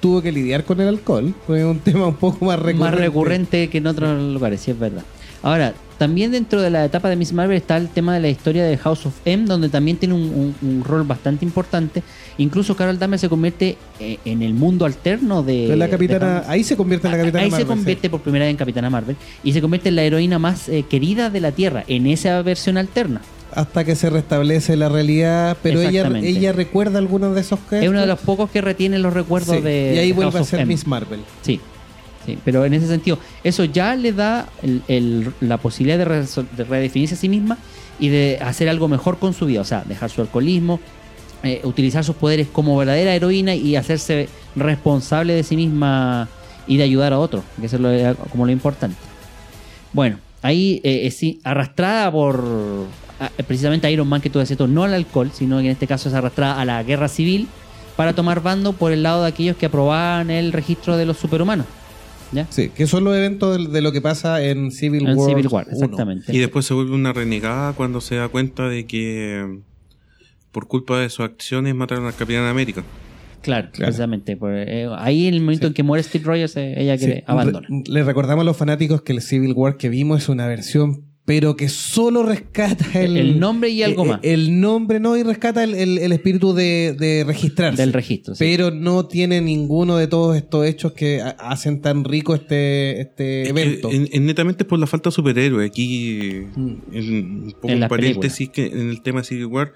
tuvo que lidiar con el alcohol, porque es un tema un poco más recurrente. Más recurrente que en otros lugares, sí es verdad. Ahora, también dentro de la etapa de Miss Marvel está el tema de la historia de House of M, donde también tiene un, un- un rol bastante importante. Incluso Carol Danvers se convierte eh, en el mundo alterno de... La capitana, ahí se convierte en la capitana Ahí Marvel. se convierte por primera vez en Capitana Marvel y se convierte en la heroína más eh, querida de la Tierra en esa versión alterna. hasta que se restablece la realidad, pero ella, recuerda algunos de esos gestos. Es uno de los pocos que retiene los recuerdos Sí, de Y ahí vuelve House a ser. Miss Marvel. Sí, sí, pero en ese sentido, eso ya le da el- la posibilidad de, redefinirse a sí misma y de hacer algo mejor con su vida, o sea, dejar su alcoholismo, eh, utilizar sus poderes como verdadera heroína y hacerse responsable de sí misma y de ayudar a otros, que eso es lo- como lo importante. Bueno, ahí eh, es sí, arrastrada por a- precisamente Iron Man que tú decías, no al alcohol, sino que en este caso es arrastrada a la guerra civil para tomar bando por el lado de aquellos que aprobaban el registro de los superhumanos. ¿Ya? Sí, que son los eventos de, de lo que pasa en Civil En War. Civil War, 1. exactamente. Y después se vuelve una renegada cuando se da cuenta de que mm, por culpa de sus acciones mataron al Capitán América. Claro, Claro. precisamente. eh, ahí en el momento en que muere Steve Rogers, eh, ella Sí, que abandona. re- Le recordamos a los fanáticos que el Civil War que vimos es una versión, pero que solo rescata el, El nombre y algo eh, más. El nombre no, y rescata el, el- el espíritu de, de registrarse. Del registro. sí. Pero no tiene ninguno de todos estos hechos que ha- hacen tan rico este, este evento. en- en- netamente es por la falta de superhéroe. Aquí, Mm. en, poco En paréntesis, que en el tema de Civil War,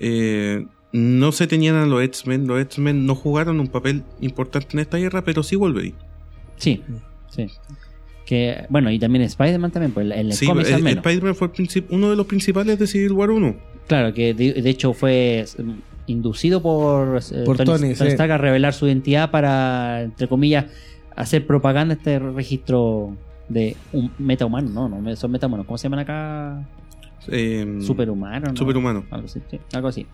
eh, no se tenían a los X-Men. Los X-Men no jugaron un papel importante en esta guerra, pero sí Wolverine. Sí, sí. Que, bueno, y también Spider-Man también, pues en el Sí, cómics el- al el menos. Spider-Man fue uno de los principales de Civil War 1. Claro, que de, de hecho fue mm, inducido por, eh, Por Tony. Stark a revelar su identidad para, entre comillas, hacer propaganda este registro de un metahumano, no, no, son metahumanos, ¿cómo se llaman acá? Eh, Superhumano. ¿no? Superhumano. Algo así, sí, algo así.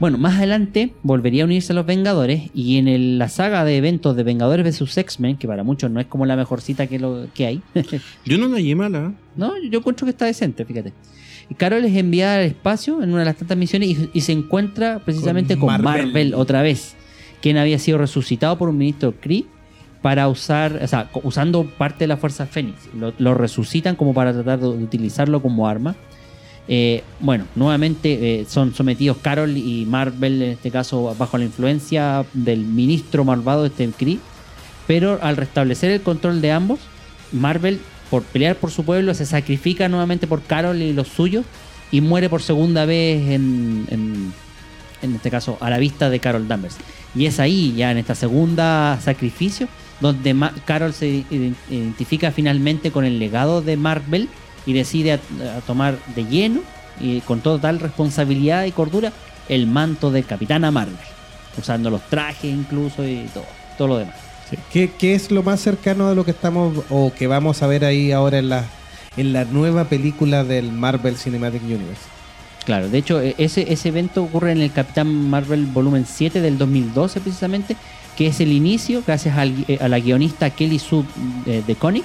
Bueno, más adelante volvería a unirse a los Vengadores y en el- la saga de eventos de Vengadores vs X-Men, que para muchos no es como la mejor cita que, lo, que hay, Yo no la hallé mala. no, yo encuentro que está decente, fíjate. Y Carol es enviada al espacio en una de las tantas misiones y, y se encuentra precisamente Con con, Marvel. Marvel. otra vez, quien había sido resucitado por un ministro Kree para usar, o sea, usando parte de la fuerza Fénix. Lo, lo resucitan como para tratar de utilizarlo como arma. Eh, bueno, nuevamente eh, son sometidos Carol y Marvel, en este caso bajo la influencia del ministro malvado de este Kree. Pero al restablecer el control de ambos, Marvel, por pelear por su pueblo, se sacrifica nuevamente por Carol y los suyos y muere por segunda vez en, en, este caso a la vista de Carol Danvers. Y es ahí, ya en esta segunda sacrificio, donde Carol se iden- identifica finalmente con el legado de Marvel y decide a, a tomar de lleno y con total responsabilidad y cordura el manto de Capitana Marvel, usando los trajes incluso y todo, todo lo demás. Sí. ¿Qué, qué es lo más cercano a lo que estamos o que vamos a ver ahí ahora en la, en la nueva película del Marvel Cinematic Universe? Claro, de hecho, e- ese, ese evento ocurre en el Capitán Marvel volumen 7 del 2012 precisamente, que es el inicio, gracias al eh, a la guionista Kelly Sue eh, de Connick,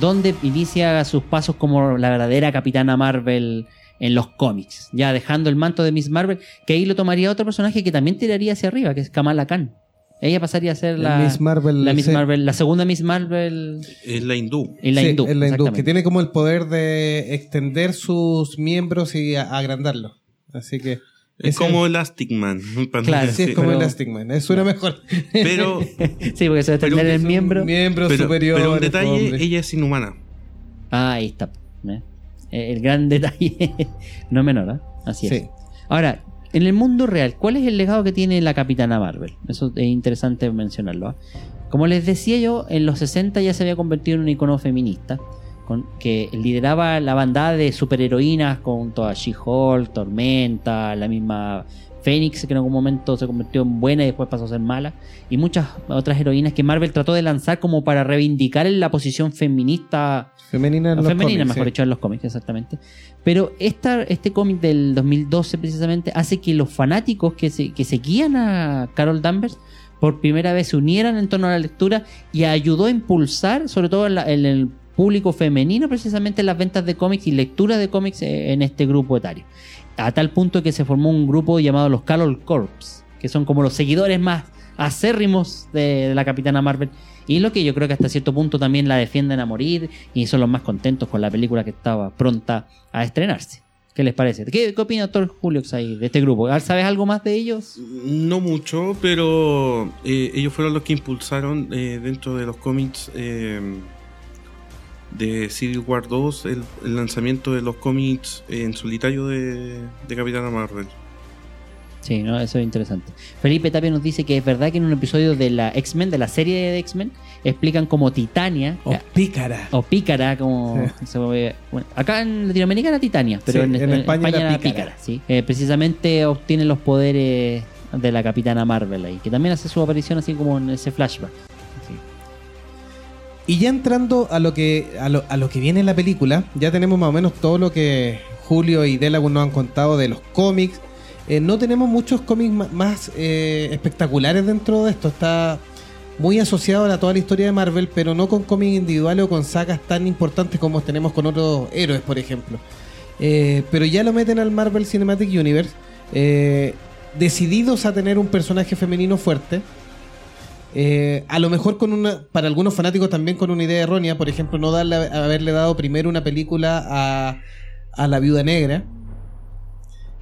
donde inicia sus pasos como la verdadera Capitana Marvel en los cómics, ya dejando el manto de Miss Marvel, que ahí lo tomaría otro personaje que también tiraría hacia arriba, que es Kamala Khan. Ella pasaría a ser la, La Miss Marvel, la Miss sí. Marvel, la segunda Miss Marvel Es la hindú. en la Sí, hindú. en la hindú, que tiene como el poder de extender sus miembros y agrandarlos. Así que. Es como Elastic Man. Claro, Sí, es como pero- Elastic Man. Eso suena mejor. Pero, Sí, porque se va a que el miembro. Miembros pero, superiores. pero un detalle, ella es inhumana. Ah, ahí está. ¿eh? Eh, El gran detalle, no menor, ¿eh? Así es. Sí. Ahora, en el mundo real, ¿cuál es el legado que tiene la Capitana Marvel? Eso es interesante mencionarlo. ¿ah? Como les decía yo, en los 60 ya se había convertido en un icono feminista, con, que lideraba la bandada de superheroínas con toda She-Hulk, Tormenta, la misma Phoenix, que en algún momento se convirtió en buena y después pasó a ser mala, y muchas otras heroínas que Marvel trató de lanzar como para reivindicar en la posición feminista Femenina en los femenina, cómics, mejor sí. dicho, en los cómics, exactamente. Pero esta, este cómic del 2012 precisamente hace que los fanáticos que, se, que seguían a Carol Danvers por primera vez se unieran en torno a la lectura y ayudó a impulsar, sobre todo en, la- en el público femenino, precisamente las ventas de cómics y lectura de cómics eh, en este grupo etario. A tal punto que se formó un grupo llamado los Carol Corps, que son como los seguidores más acérrimos de, la Capitana Marvel. Y lo que yo creo que hasta cierto punto también la defienden a morir y son los más contentos con la película que estaba pronta a estrenarse. ¿Qué les parece? ¿Qué, qué opina doctor Julio ahí de este grupo? ¿Sabes algo más de ellos? No mucho, pero eh, ellos fueron los que impulsaron eh, dentro de los cómics eh, de Civil War 2 el, el lanzamiento de los cómics en solitario de, de Capitana Marvel. Sí, ¿no? eso es interesante. Felipe Tapia nos dice que es verdad que en un episodio de la X-Men, de la serie de X-Men, explican como Titania, O pícara. o Pícara, como se ve- bueno, acá en Latinoamérica era Titania, pero Sí, en, en en España España, era era Pícara. Pícara. ¿sí? Eh, precisamente obtiene los poderes de la Capitana Marvel ahí, que también hace su aparición así como en ese flashback. Sí. Y ya entrando a lo que a lo, a lo que viene en la película, ya tenemos más o menos todo lo que Julio y Delagun nos han contado de los cómics. Eh, no tenemos muchos cómics más eh, espectaculares dentro de esto. Está muy asociado a toda la historia de Marvel, pero no con cómics individuales o con sagas tan importantes como tenemos con otros héroes, por ejemplo. Eh, pero ya lo meten al Marvel Cinematic Universe, eh, decididos a tener un personaje femenino fuerte. Eh, a lo mejor con una, para algunos fanáticos también con una idea errónea, por ejemplo, no darle, haberle dado primero una película a, a la viuda negra.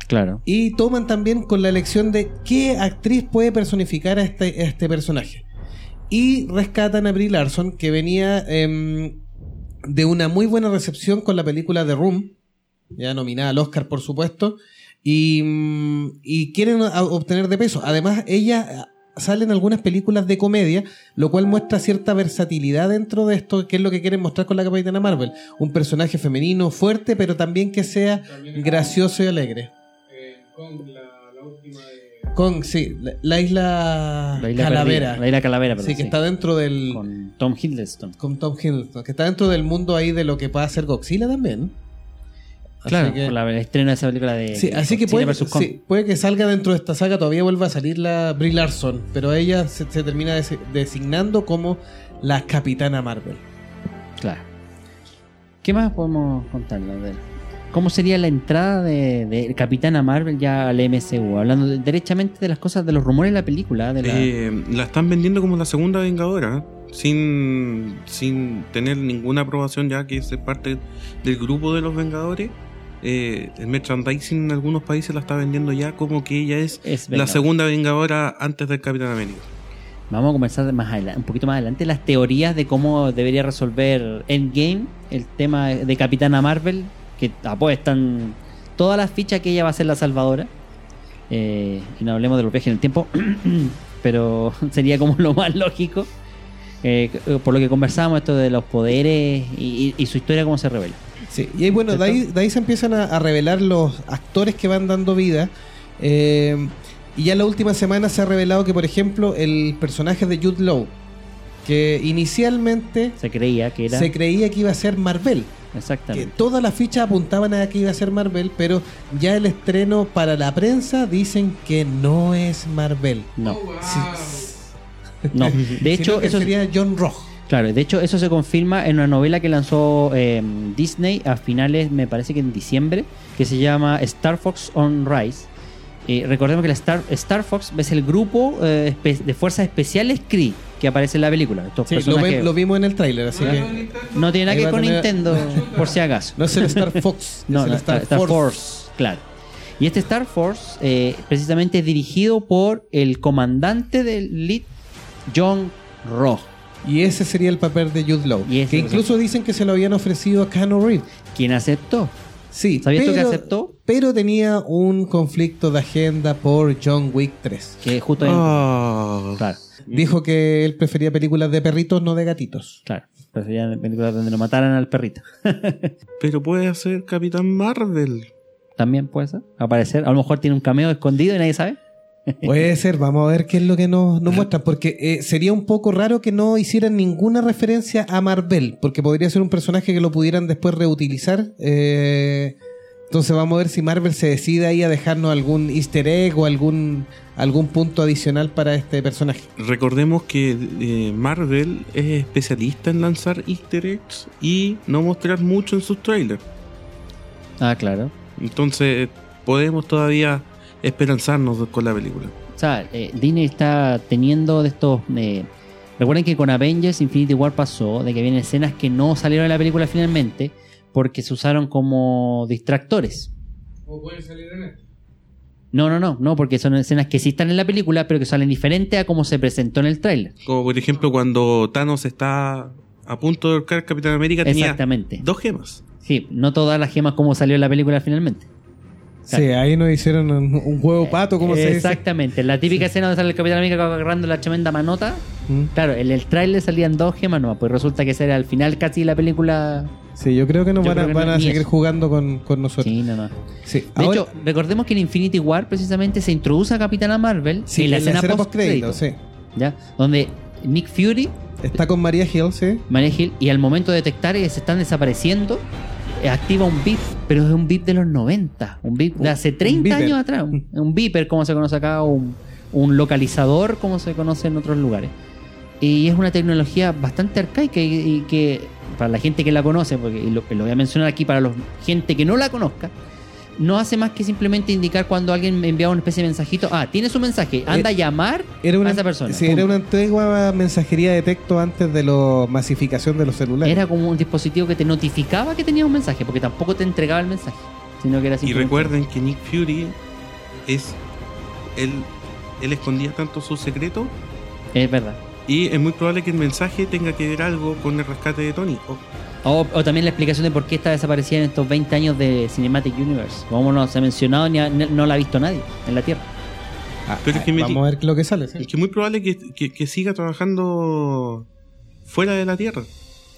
Claro. Y toman también con la elección de qué actriz puede personificar a este, a este personaje. Y rescatan a Brie Larson, que venía em, de una muy buena recepción con la película The Room, ya nominada al Oscar, por supuesto, y, mm, y quieren obtener de peso. Además, ella ah, sale en algunas películas de comedia, lo cual muestra cierta versatilidad dentro de esto, que es lo que quieren mostrar con la Capitana Marvel. Un personaje femenino fuerte, pero también que sea gracioso y alegre. Con, sí, la, la isla, La isla Calavera. Perdida, La isla Calavera, perdón, sí, que está dentro del. Con, Con Tom Hiddleston. Tom Hiddleston, que está dentro del mundo ahí de lo que puede hacer Godzilla también. Así Claro, que- la el estreno de esa película de Sí, así que puede, sí, puede que salga dentro de esta saga, todavía vuelva a salir la Brie Larson, pero ella se, se termina desi- designando como la Capitana Marvel. Claro. ¿Qué más podemos contarnos de él? ¿Cómo sería la entrada de, de Capitana Marvel ya al MCU? Hablando de- derechamente de las cosas, de los rumores de la película. De la... Eh, la están vendiendo como la segunda Vengadora, sin, sin tener ninguna aprobación ya que es parte del grupo de los Vengadores. Eh, el merchandising en algunos países la está vendiendo ya como que ella es, Es la segunda Vengadora antes del Capitán América. Vamos a conversar más adelante, un poquito más adelante las teorías de cómo debería resolver Endgame el tema de Capitana Marvel, que apuestan todas las fichas que ella va a ser la salvadora. Eh, y no hablemos de los viajes en el tiempo, pero sería como lo más lógico. Eh, por lo que conversábamos, esto de los poderes y, y- y su historia, cómo se revela. Sí, y ahí, bueno, de ahí, de ahí se empiezan a, a revelar los actores que van dando vida. eh, y ya la última semana se ha revelado que, por ejemplo, el personaje de Jude Law, que inicialmente Se creía que era. se creía que iba a ser Marvel. Que Exactamente. todas las fichas apuntaban a que iba a ser Marvel, pero ya el estreno para la prensa dicen que no es Marvel. No, Sí, no. De sino hecho, que eso sería John Rock. Claro, de hecho eso se confirma en una novela que lanzó eh, Disney a finales, me parece que en diciembre, que se llama Star Fox on Rise. Eh, recordemos que la Star, Star Fox es el grupo eh, de fuerzas especiales Kree que aparece en la película. Estos Sí, lo, vimos en el tráiler, así que no tiene nada que ver con tener- Nintendo, por si acaso. no es el Star Fox, No, es el no, Star, Star, Force. Force, claro. Y este Star Force eh, precisamente es dirigido por el comandante del lead, John Roth. Y ese sería el papel de Jude Law. Y ese Que incluso dicen que se lo habían ofrecido a Keanu Reeves. quien aceptó. Sí, ¿Sabías tú que pero- aceptó? Pero tenía un conflicto de agenda por John Wick 3. Que justo en- Ah, Claro, Dijo que él prefería películas de perritos, no de gatitos. claro. Preferían películas donde lo mataran al perrito. pero puede ser Capitán Marvel. También puede ser. Aparecer. A lo mejor tiene un cameo escondido y nadie sabe. Puede ser, vamos a ver qué es lo que nos, nos muestran, porque eh, sería un poco raro que no hicieran ninguna referencia a Marvel, porque podría ser un personaje que lo pudieran después reutilizar eh, Entonces vamos a ver si Marvel se decide ahí a dejarnos algún easter egg o algún, algún punto adicional para este personaje. Recordemos que eh, Marvel es especialista en lanzar easter eggs y no mostrar mucho en sus trailers. Ah, claro. Entonces podemos todavía esperanzarnos con la película. O sea, eh, Disney está teniendo de estos. eh, recuerden que con Avengers Infinity War pasó de que vienen escenas que no salieron en la película finalmente porque se usaron como distractores. ¿O pueden salir en esto? No, no, no, no, porque son escenas que sí están en la película, pero que salen diferentes a como se presentó en el tráiler. Como por ejemplo cuando Thanos está a punto de ahorcar a Capitán América tenía Exactamente. dos gemas. Sí, no todas las gemas como salió en la película finalmente. Sí, ahí nos hicieron un, un huevo pato, como se dice. Exactamente. La típica escena donde sale el Capitán América agarrando la tremenda manota. Mm. Claro, en el tráiler salían dos gemas no, pues resulta que ese era al final casi la película. Sí, yo creo que nos Yo van, a, que van no- a seguir eso. jugando con, con nosotros. Sí, no, no. Sí. De Ahora- hecho, recordemos que en Infinity War precisamente se introduce a Capitana Marvel sí, en la escena, postcrédito, post-crédito, sí. ¿ya? Donde Nick Fury, Está con María Hill, sí. Maria Hill, y al momento de detectar que se están desapareciendo, activa un beep, pero es un beep de los 90, un beep de hace 30 beeper. años atrás, un, un beeper como se conoce acá, un, un localizador como se conoce en otros lugares. Y es una tecnología bastante arcaica y, y que para la gente que la conoce, porque y lo, lo voy a mencionar aquí para la gente que no la conozca, no hace más que simplemente indicar cuando alguien me enviaba una especie de mensajito, ah, tiene su mensaje, anda a llamar Era una, a esa persona. sí, era una antigua mensajería de texto antes de la masificación de los celulares. Era como un dispositivo que te notificaba que tenía un mensaje, porque tampoco te entregaba el mensaje, sino que era Y recuerden que Nick Fury es. Él, él escondía tanto su secreto Es verdad. y es muy probable que el mensaje tenga que ver algo con el rescate de Tony. Oh, O, o también la explicación de por qué está desaparecida en estos 20 años de Cinematic Universe. Como no se ha mencionado ni, ha- no la ha visto nadie en la Tierra. Ah, Pero es que ah, me- vamos a ver lo que sale. sí. Es que es muy probable que, que- que siga trabajando fuera de la Tierra.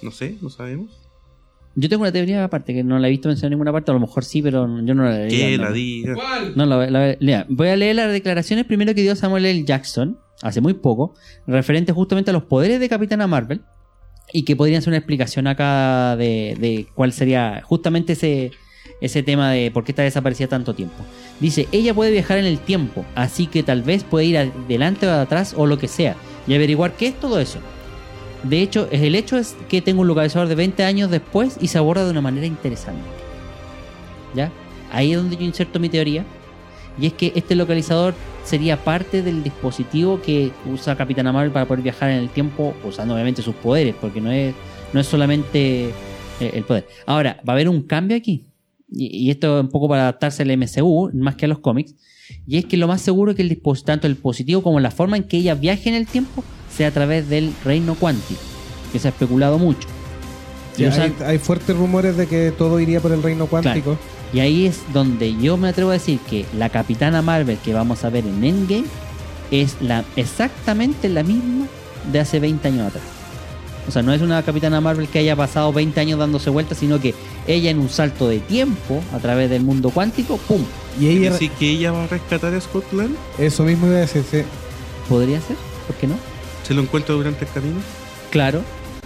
No sé, no sabemos. Yo tengo una teoría aparte que no la he visto mencionada en ninguna parte, a lo mejor sí, pero yo no la leí. Que al la diga. No, la, la- lea, voy a leer las declaraciones primero que dio Samuel L. Jackson, hace muy poco, referente justamente a los poderes de Capitana Marvel, y que podrían ser una explicación acá de, de cuál sería justamente ese, ese tema de por qué está desaparecida tanto tiempo. Dice, ella puede viajar en el tiempo, así que tal vez puede ir adelante o atrás o lo que sea, y averiguar qué es todo eso. De hecho, el hecho es que tengo un localizador de 20 años después y se aborda de una manera interesante. ¿Ya? Ahí es donde yo inserto mi teoría. Y es que este localizador sería parte del dispositivo que usa Capitana Marvel para poder viajar en el tiempo, usando obviamente sus poderes, porque no es, no es solamente eh, el poder. Ahora, va a haber un cambio aquí. Y, esto es un poco para adaptarse al MCU, más que a los cómics. Y es que lo más seguro es que el tanto el dispositivo como la forma en que ella viaje en el tiempo sea a través del reino cuántico, que se ha especulado mucho. Y Ya, usan- hay, hay fuertes rumores de que todo iría por el reino cuántico. Y ahí es donde yo me atrevo a decir que la Capitana Marvel que vamos a ver en Endgame es la, exactamente la misma de hace 20 años atrás. O sea, no es una Capitana Marvel que haya pasado 20 años dándose vueltas, sino que ella en un salto de tiempo a través del mundo cuántico, ¡pum! Y ¿Quiere ella, decir que ella va a rescatar a Scotland? eso mismo iba a decir, sí. ¿Podría ser? ¿Por qué no? ¿Se lo encuentra durante el camino? Claro.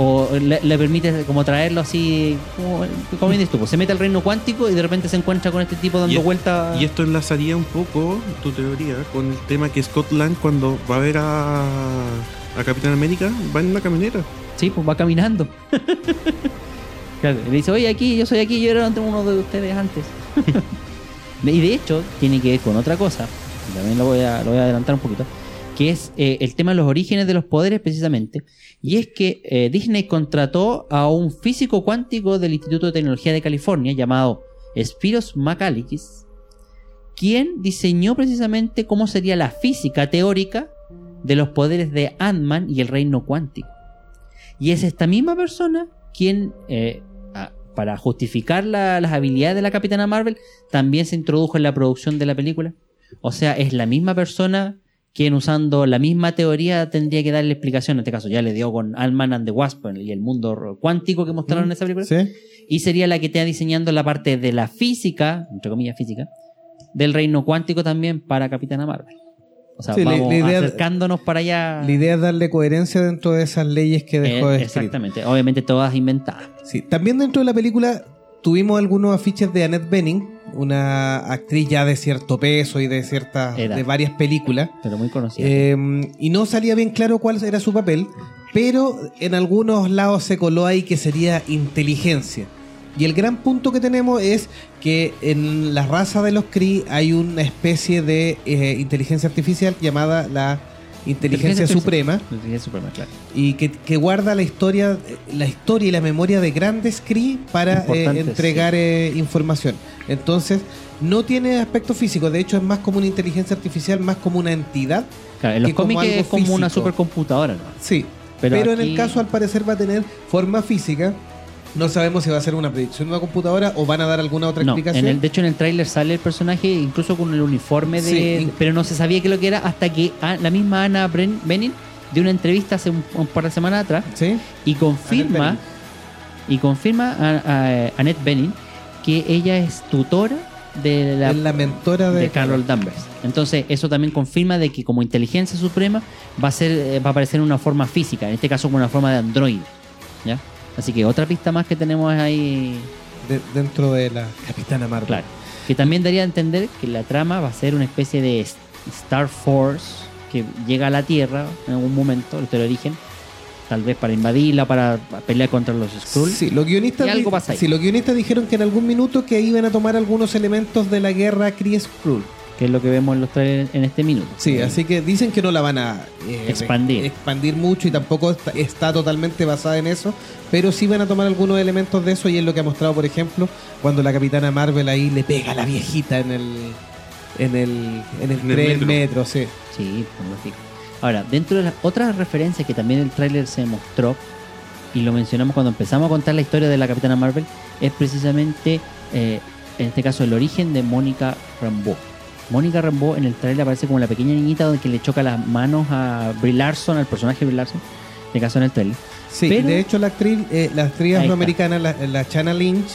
O le, le permite como traerlo así, como, como dices tú, pues, se mete al reino cuántico y de repente se encuentra con este tipo dando vueltas. Y esto enlazaría un poco tu teoría con el tema que Scotland cuando va a ver a, a Capitán América va en una camioneta. Sí, pues va caminando. claro, le dice, oye, aquí, yo soy aquí, yo era uno de ustedes antes. y de hecho, tiene que ver con otra cosa, también lo voy a, lo voy a adelantar un poquito, que es eh, el tema de los orígenes de los poderes precisamente. Y es que eh, Disney contrató a un físico cuántico del Instituto de Tecnología de California llamado Spiros Makalikis, quien diseñó precisamente cómo sería la física teórica de los poderes de Ant-Man y el reino cuántico. Y es esta misma persona quien, eh, para justificar la- las habilidades de la Capitana Marvel, también se introdujo en la producción de la película. O sea, es la misma persona quien usando la misma teoría tendría que darle explicación. En este caso ya le dio con Ant-Man and the Wasp y el mundo cuántico que mostraron en esa película. ¿Sí? Y sería la que esté diseñando la parte de la física, entre comillas física, del reino cuántico también para Capitana Marvel. O sea, Sí, vamos la idea- acercándonos para allá. La idea es darle coherencia dentro de esas leyes que dejó de escribir. exactamente, obviamente todas inventadas. Sí. También dentro de la película tuvimos algunos afiches de Annette Bening, una actriz ya de cierto peso y de cierta Edad. de varias películas. Pero muy conocida. Eh, y no salía bien claro cuál era su papel, pero en algunos lados se coló ahí que sería inteligencia. Y el gran punto que tenemos es que en la raza de los Kree hay una especie de eh, inteligencia artificial llamada la inteligencia suprema Inteligencia suprema, claro. y que, que guarda la historia la historia y la memoria de grandes Kree para eh, entregar eh, información. Entonces, no tiene aspecto físico, de hecho es más como una inteligencia artificial, más como una entidad Claro, en los cómics algo es como una supercomputadora, ¿no? Sí, pero, Pero en el caso al parecer va a tener forma física. No sabemos si va a ser una predicción de una computadora o van a dar alguna otra No, explicación. en el, de hecho en el tráiler sale el personaje incluso con el uniforme de... Sí, pero no se sabía qué lo que era hasta que a- la misma Ana Bren- Benin dio una entrevista hace un, un par de semanas atrás ¿Sí? y confirma y confirma a, Annette Benin que ella es tutora de la, mentora de, de Carol Danvers. Entonces, eso también confirma de que como inteligencia suprema va a ser eh, va a aparecer en una forma física, en este caso como una forma de androide, ¿ya? Así que otra pista más que tenemos ahí, de- dentro de la Capitana Marvel. claro, que también daría a entender que la trama va a ser una especie de Star Force que llega a la Tierra en algún momento, el de origen, tal vez para invadirla, para pelear contra los Skrull. Sí, los guionistas, Y algo pasa ahí. sí, los guionistas dijeron que en algún minuto que iban a tomar algunos elementos de la guerra Kree Skrull. Que es lo que vemos en los trailers en este minuto. Sí, así que dicen que no la van a eh, Expandir. expandir mucho y tampoco está, está totalmente basada en eso, pero sí van a tomar algunos elementos de eso y es lo que ha mostrado, por ejemplo, cuando la Capitana Marvel ahí le pega a la viejita en el en el en el En el tren metro. metro, sí. Sí, lógico. Ahora, dentro de las otras referencias que también el tráiler se mostró, y lo mencionamos cuando empezamos a contar la historia de la Capitana Marvel, es precisamente, eh, en este caso, el origen de Mónica Rambeau. Mónica Rambeau en el tráiler aparece como la pequeña niñita donde que le choca las manos a Brie Larson, al personaje de Brie Larson, en este caso en el tráiler. Sí, Pero- de hecho la actriz, eh, la actriz afroamericana, la, la Chana Lynch,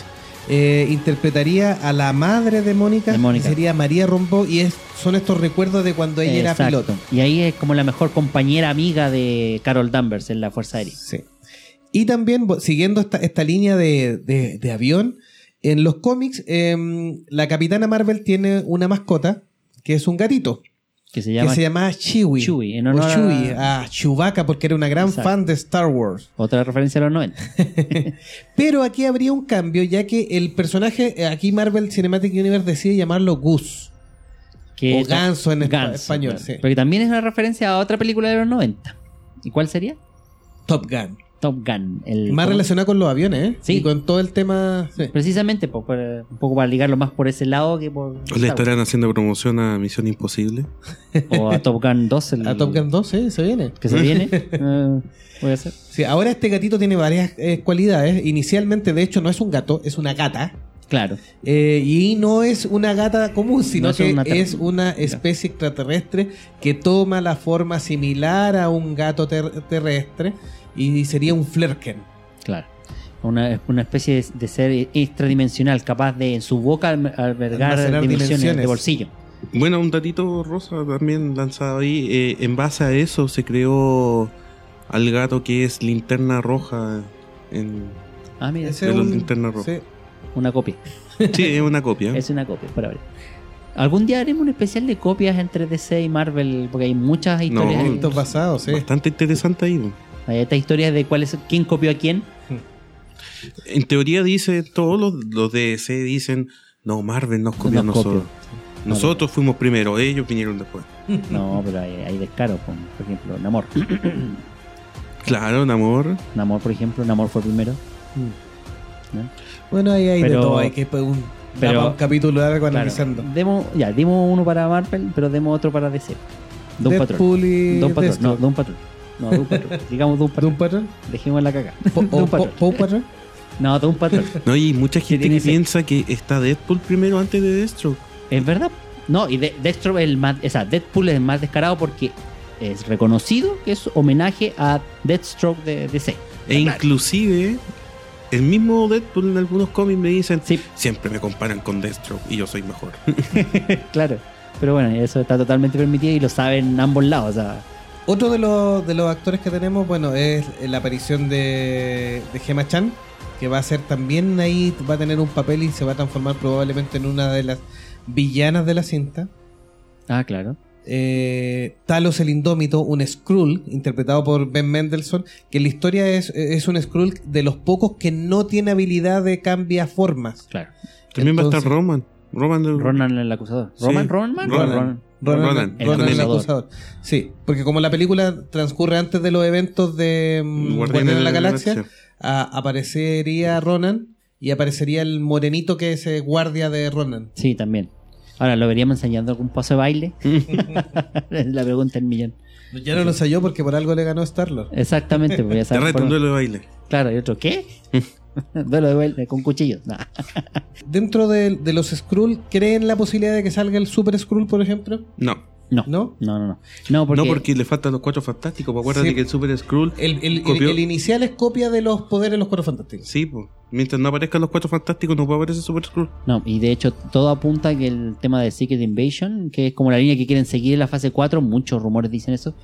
eh, interpretaría a la madre de Mónica, De Mónica. que sería María Rombo, y es, son estos recuerdos de cuando ella era piloto. Y ahí es como la mejor compañera amiga de Carol Danvers en la Fuerza Aérea. Sí. Y también, siguiendo esta, esta línea de, de- de avión, en los cómics, em, la Capitana Marvel tiene una mascota que es un gatito, Que se llama que se Chewie. Chewie, en honor a- Chewie, a Chewbacca, porque era una gran Exacto. fan de Star Wars. otra referencia a los 90. Pero aquí habría un cambio, ya que el personaje, eh, aquí Marvel Cinematic Universe decide llamarlo Goose. Que O es- ganso en Ganso, español, claro. sí. Porque también es una referencia a otra película de los 90. ¿Y cuál sería? Top Gun. Top Gun. El, Más relacionado con los aviones, ¿eh? Sí. Y con todo el tema... sí. Precisamente, por- un poco para ligarlo más por ese lado que por. ¿O Star le estarán haciendo promoción a Misión Imposible? O a Top Gun 2. el- A Top Gun 2, sí, se viene. Que se viene. eh, voy a hacer. Sí, ahora este gatito tiene varias eh, cualidades. Inicialmente, de hecho, no es un gato, es una gata. Claro. Eh, y no es una gata común, sino No es que una es una especie extraterrestre que toma la forma similar a un gato ter- terrestre y sería un flerken. Claro. Una, una especie de, de ser extradimensional, capaz de en su boca albergar dimensiones, dimensiones. de bolsillo. Bueno, un datito rosa también lanzado ahí. eh, en base a eso se creó al gato que es linterna roja. En... Ah, mira, De es los un- linterna roja. sí. una copia. Sí, es una copia. Es una copia, para ver. Algún día haremos un especial de copias entre DC y Marvel, porque hay muchas historias. No, basados, sí. Bastante interesante ahí. Hay estas historias de cuál es, quién copió a quién. En teoría dice, todos los, los DC dicen, no, Marvel nos copió a Nos nosotros. Nosotros fuimos primero, ellos vinieron después. No, pero hay, hay descaro, por, por ejemplo, Namor. Claro, Namor. Namor, por ejemplo, Namor fue primero. ¿no? Bueno, ahí hay Pero- de todo. Hay que pues, un, pero- un capítulo largo Claro. analizando. Demos, ya, dimos uno para Marvel, pero demos otro para DC. Patrol. Deadpool Patrol. No, Deathstroke. Doom Patrol. No, Doom Patrol. Digamos Doom Patrol. Doom Patrol. Dejemos la caca. Doom Po- Patrol. Paw Patrol. No, Doom Patrol. No, y hay mucha gente que piensa que está Deadpool primero antes de Deathstroke. Es verdad. No, y de Deathstroke es el más. O sea, Deadpool es el más descarado porque es reconocido que es homenaje a Deathstroke de DC. E inclusive, el mismo Deadpool en algunos cómics me dicen, Sí, siempre me comparan con Deathstroke y yo soy mejor. claro. Pero bueno, eso está totalmente permitido y lo saben ambos lados. O sea, Otro de los, de los actores que tenemos, bueno, es la aparición de, de Gemma Chan que va a ser también ahí, va a tener un papel y se va a transformar probablemente en una de las villanas de la cinta. Ah, claro. Eh, Talos el Indómito, un Skrull, interpretado por Ben Mendelssohn, que la historia es, es un Skrull de los pocos que no tiene habilidad de cambiar formas. Claro. También va a estar Roman. Roman del- Ronan el acusador. Sí. ¿Roman? ¿Roman? man? Ronan. Ronan. Ronan, Ronan, el Ronan el acusador. acusador. Sí, porque como la película transcurre antes de los eventos de mm, Guardianes de la Galaxia, Galaxia. a- aparecería Ronan y aparecería el morenito que es el guardia de Ronan. Sí, también. Ahora, ¿lo veríamos enseñando algún paso de baile? es la pregunta del millón. Ya no lo ensayó porque por algo le ganó Star-Lord. Exactamente, porque ya Te saben reto por- un duelo de baile. Claro, y otro, ¿qué? duelo de baile con cuchillos. Dentro de, de los Skrull, ¿creen la posibilidad de que salga el Super Skrull, por ejemplo? No. No. ¿No? No, no, no. No, porque, No, porque le faltan los cuatro fantásticos. pues acuérdate Sí. que el Super Skrull. El, el- el- Copió- el inicial es copia de los poderes de los Cuatro Fantásticos. Sí, pues. Mientras no aparezcan los cuatro fantásticos, no puede aparecer Super Skrull. No, y de hecho todo apunta a que el tema de Secret Invasion, que es como la línea que quieren seguir en la fase 4, muchos rumores dicen eso,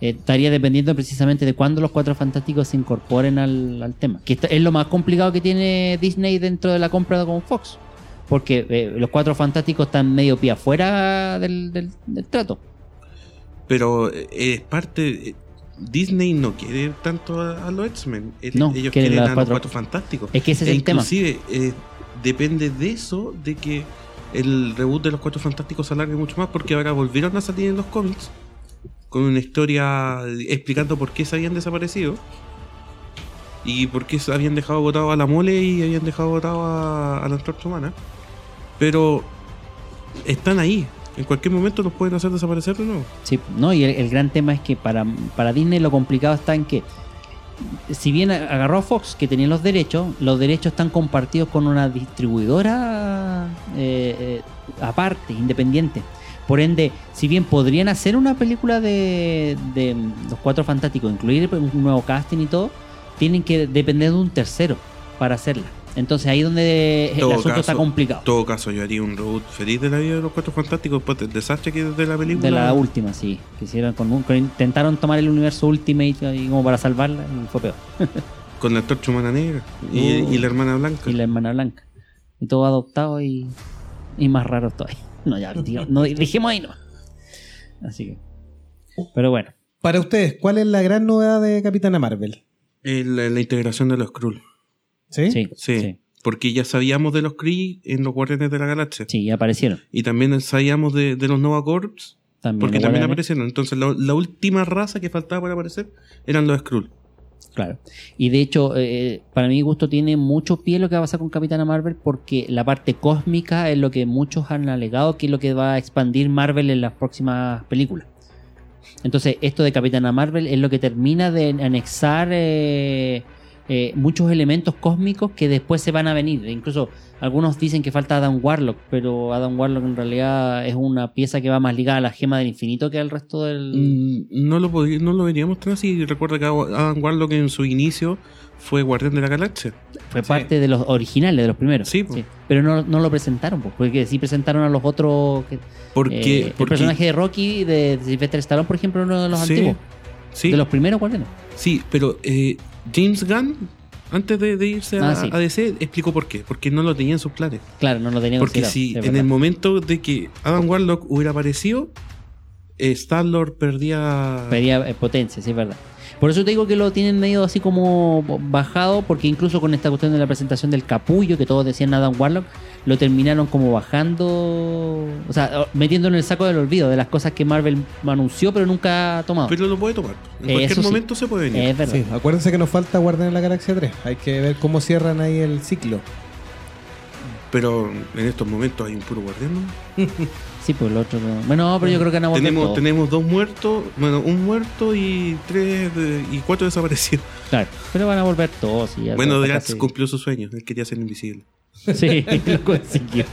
eh, estaría dependiendo precisamente de cuándo los cuatro fantásticos se incorporen al, al tema. Que es lo más complicado que tiene Disney dentro de la compra con Fox. Porque eh, los cuatro fantásticos están medio pie afuera del, del- del trato. Pero eh, es parte. Disney no quiere tanto a, a los X-Men. No, Ellos quieren quieren a los cuatro- cuatro fantásticos. Es que ese es E el tema. inclusive depende de eso, de que el reboot de los Cuatro Fantásticos se alargue mucho más, porque ahora volvieron a salir en los cómics con una historia explicando por qué se habían desaparecido y por qué se habían dejado votado a la mole y habían dejado votado a, a la antorcha humana. Pero están ahí. En cualquier momento los pueden hacer desaparecer de nuevo. Sí, no, y el, el gran tema es que para, para Disney lo complicado está en que, si bien agarró a Fox, que tenía los derechos, los derechos están compartidos con una distribuidora eh, eh, aparte, independiente. Por ende, si bien podrían hacer una película de, de los Cuatro Fantásticos, incluir un nuevo casting y todo, tienen que depender de un tercero para hacerla. Entonces ahí es donde el Todo asunto caso- está complicado. En todo caso, yo haría un reboot feliz de la vida de los Cuatro Fantásticos después del desastre que es de la película. De la última, sí. Que hicieron con, un- intentaron tomar el universo Ultimate y como para salvarla y fue peor. Con la antorcha humana negra y, Uh. y la hermana blanca. Y la hermana blanca. Y todo adoptado y, y más raro todavía. No, ya, no, dijimos ahí no. Así que. Pero bueno. Para ustedes, ¿cuál es la gran novedad de Capitana Marvel? El- la, la integración de los Skrull. ¿Sí? Sí, Sí. sí. Porque ya sabíamos de los Kree en los Guardianes de la Galaxia. Sí, ya aparecieron. Y también sabíamos de, de los Nova Corps. También, Porque también aparecieron. Entonces, la, la última raza que faltaba por aparecer eran los Skrull. Claro. Y de hecho, eh, para mi gusto tiene mucho pie lo que va a pasar con Capitana Marvel porque la parte cósmica es lo que muchos han alegado que es lo que va a expandir Marvel en las próximas películas. Entonces, esto de Capitana Marvel es lo que termina de anexar eh, eh, muchos elementos cósmicos que después se van a venir. E incluso algunos dicen que falta Adam Warlock, pero Adam Warlock en realidad es una pieza que va más ligada a la gema del infinito que al resto del... Mm, No lo, podí- no lo veríamos tan así. Recuerda que Adam Warlock en su inicio fue Guardián de la Galaxia. Fue parte de los originales, de los primeros. Sí, po. Pero no, no lo presentaron, po, porque sí presentaron a los otros. que- Porque, eh, el porque- personaje de Rocky, de Sylvester Stallone, por ejemplo, uno de los Sí, antiguos. Sí, De los primeros, guardianes. sí, pero eh, James Gunn, antes de, de irse a, Ah, sí. a DC, explicó por qué. Porque no lo tenía en sus planes. Claro, no lo tenían Porque si en verdad. el momento de que Adam Warlock hubiera aparecido, eh, Star-Lord perdía... Pedía eh, potencia, sí, es verdad. Por eso te digo que lo tienen medio así como bajado, porque incluso con esta cuestión de la presentación del capullo, que todos decían Adam Warlock, lo terminaron como bajando, o sea, metiéndolo en el saco del olvido de las cosas que Marvel anunció, pero nunca ha tomado. Pero lo puede tomar. En Eso cualquier sí. momento se puede venir. es verdad. Sí, acuérdense que nos falta Guardianes de la Galaxia 3. Hay que ver cómo cierran ahí el ciclo. Pero en estos momentos hay un puro guardián. Sí, pues el otro. no- Bueno, pero yo creo que van a volver Tenemos, tenemos dos muertos, bueno, un muerto y tres de- y cuatro desaparecidos. Claro, pero van a volver todos. y ya Bueno, Drax cumplió su sueño, él quería ser invisible. Sí, lo consiguió.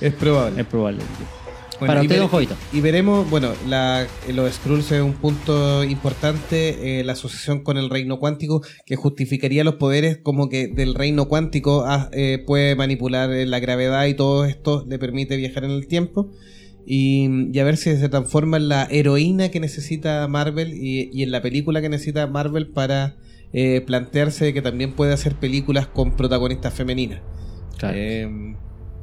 Es probable. Es probable. Bueno, Para y usted, vere- don Jovito. Y veremos, bueno, la, los Skrulls es un punto importante, eh, la asociación con el reino cuántico, que justificaría los poderes como que del reino cuántico ah, eh, puede manipular eh, la gravedad y todo esto le permite viajar en el tiempo. Y, y a ver si se transforma en la heroína que necesita Marvel y, y en la película que necesita Marvel para eh, plantearse que también puede hacer películas con protagonistas femeninas. Claro.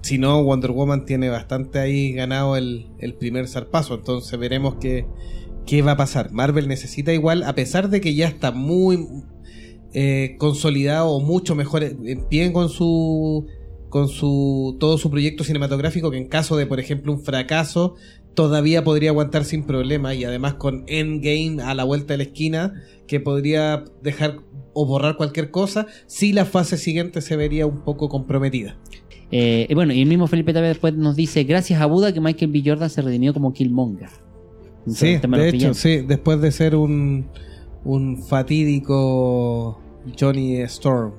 Si no, Wonder Woman tiene bastante ahí ganado el, el primer zarpazo, entonces veremos qué, qué va a pasar. Marvel necesita igual, a pesar de que ya está muy eh, consolidado o mucho mejor en pie con su con su todo su proyecto cinematográfico que en caso de por ejemplo un fracaso todavía podría aguantar sin problema y además con Endgame a la vuelta de la esquina que podría dejar o borrar cualquier cosa si la fase siguiente se vería un poco comprometida. Eh, y bueno, y el mismo Felipe también después nos dice, gracias a Buda que Michael B. Jordan se redimió como Killmonger. Sí, Entonces, de hecho, sí, después de ser un, un fatídico Johnny Storm.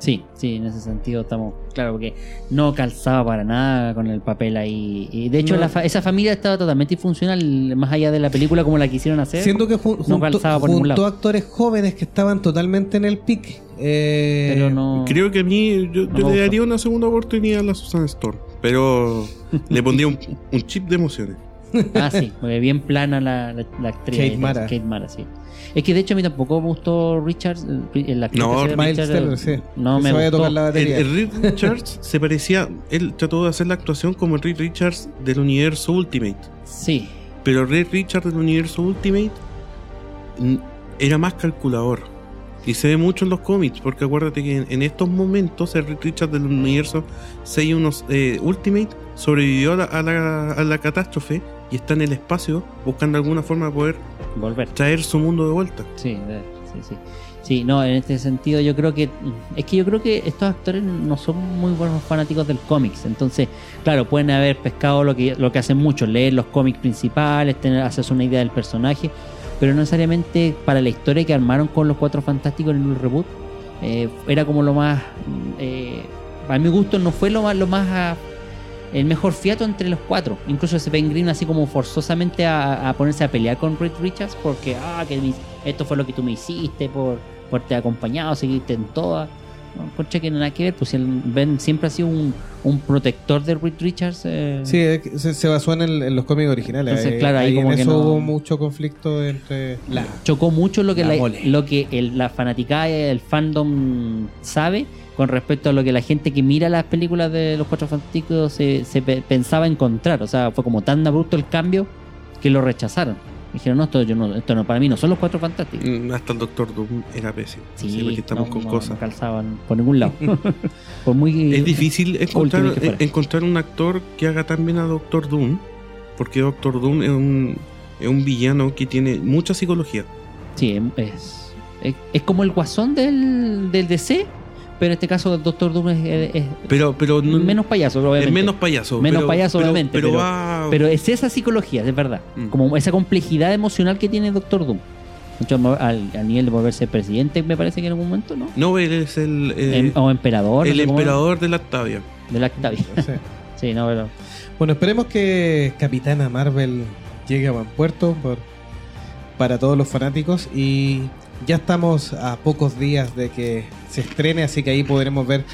Sí, sí, en ese sentido estamos claro porque no calzaba para nada con el papel ahí. Y de hecho, No. la fa- esa familia estaba totalmente disfuncional, más allá de la película como la quisieron hacer. Siendo que jun- no junto, por junto actores jóvenes que estaban totalmente en el pic. eh, Pero no. Creo que a mí yo, le daría una segunda oportunidad a la Susan Storm, pero le pondría un, un chip de emociones. Ah, sí, porque bien plana la, la, la actriz. Kate Mara. Kate Mara, sí. Es que de hecho a mí tampoco me gustó Richards. el- el actor No, que hace de Miles Richards, Teller, sí. No Que me gustó. tocar la El, batería. el Reed Richards se parecía, él trató de hacer la actuación como el Reed Richards del universo Ultimate, Sí, pero el Reed Richards del universo Ultimate era más calculador. Y se ve mucho en los cómics, porque acuérdate que en, en estos momentos el Reed Richards del universo 61 eh, Ultimate sobrevivió a la, a la- a la catástrofe y está en el espacio buscando alguna forma de poder volver. traer su mundo de vuelta. Sí, sí, sí. Sí, no, en este sentido yo creo que es que yo creo que estos actores no son muy buenos fanáticos del cómics, entonces, claro, pueden haber pescado lo que lo que hacen muchos, leer los cómics principales, tener hacerse una idea del personaje, pero no necesariamente para la historia que armaron con los Cuatro Fantásticos en el reboot eh, era como lo más eh, a mi gusto no fue lo más lo más el mejor fiato entre los cuatro. Incluso ese Ben Green así como forzosamente a, a ponerse a pelear con Reed Richards porque, ah, que me- esto fue lo que tú me hiciste por, por te acompañado, seguiste en todas. No, encontré que nada que ver, pues Ben siempre ha sido un, un protector de Reed Richards. eh, Sí, se, se basó en, el- en los cómics originales. Entonces, Eh, claro, ahí como en que eso no- hubo mucho conflicto entre la. chocó mucho lo que La la, lo que el- la fanaticada el fandom sabe con respecto a lo que la gente que mira las películas de los Cuatro Fantásticos se, se pe- pensaba encontrar. O sea, fue como tan abrupto el cambio que lo rechazaron. Dijeron, no, esto, yo no, esto no, para mí no son los Cuatro Fantásticos. Mm, Hasta el Doctor Doom era pésimo. Sí, Sí, porque estamos no, con no- cosas. no calzaban por ningún lado. por muy Es difícil encontrar, en- encontrar un actor que haga tan bien a Doctor Doom, porque Doctor Doom es un, es un villano que tiene mucha psicología. Sí, es, es, es como el guasón del, del DC, pero en este caso el Doctor Doom es, es- es Pero, pero no- menos payaso, es obviamente. menos payaso. Menos pero- payaso, pero- obviamente, Pero, pero- va. Pero es esa psicología, es verdad. Mm. Como esa complejidad emocional que tiene Doctor Doom. De hecho, al, al nivel de volverse presidente, me parece que en algún momento, ¿no? no, él es el, eh, Em- o emperador. no el sé emperador de la Octavia. De la Octavia. Sí. Sí, no, pero. Bueno, esperemos que Capitana Marvel llegue a buen puerto por, para todos los fanáticos y ya estamos a pocos días de que se estrene, así que ahí podremos ver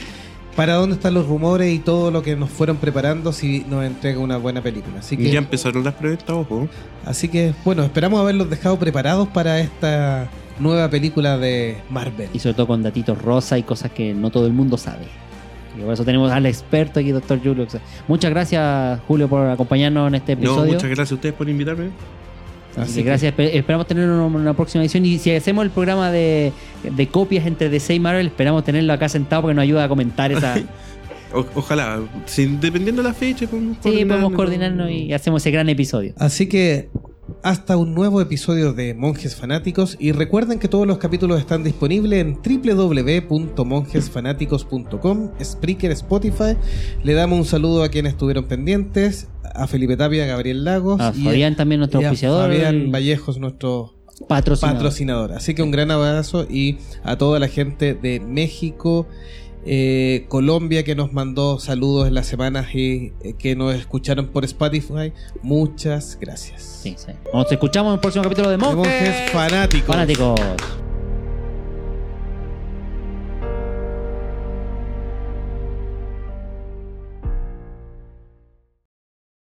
para dónde están los rumores y todo lo que nos fueron preparando si nos entrega una buena película. Así que, Ya empezaron las preventas, ojo. así que bueno, esperamos haberlos dejado preparados para esta nueva película de Marvel. Y sobre todo con datitos rosa y cosas que no todo el mundo sabe. Y por eso tenemos al experto aquí, Doctor Julio. Muchas gracias, Julio, por acompañarnos en este No, episodio. muchas gracias a ustedes por invitarme. Así Así que que- gracias. Espe- Esperamos tener una, una próxima edición. Y si hacemos el programa de, de copias entre DC y Marvel, esperamos tenerlo acá sentado porque nos ayuda a comentar esa. O- ojalá, si- dependiendo de la fecha, podemos sí, podemos coordinarnos y hacemos ese gran episodio. Así que hasta un nuevo episodio de Monjes Fanáticos y recuerden que todos los capítulos están disponibles en www.monjesfanáticos.com, Spreaker, Spotify. Le damos un saludo a quienes estuvieron pendientes, a Felipe Tapia, a Gabriel Lagos A y, Fabián también, nuestro y a auspiciador. Fabián Vallejos, nuestro patrocinador. patrocinador. Así que un gran abrazo y a toda la gente de México, eh, Colombia que nos mandó saludos en las semanas y eh, que nos escucharon por Spotify. Muchas gracias. Sí, sí. Nos escuchamos en el próximo capítulo de Monjes Monjes fanáticos. Fanáticos.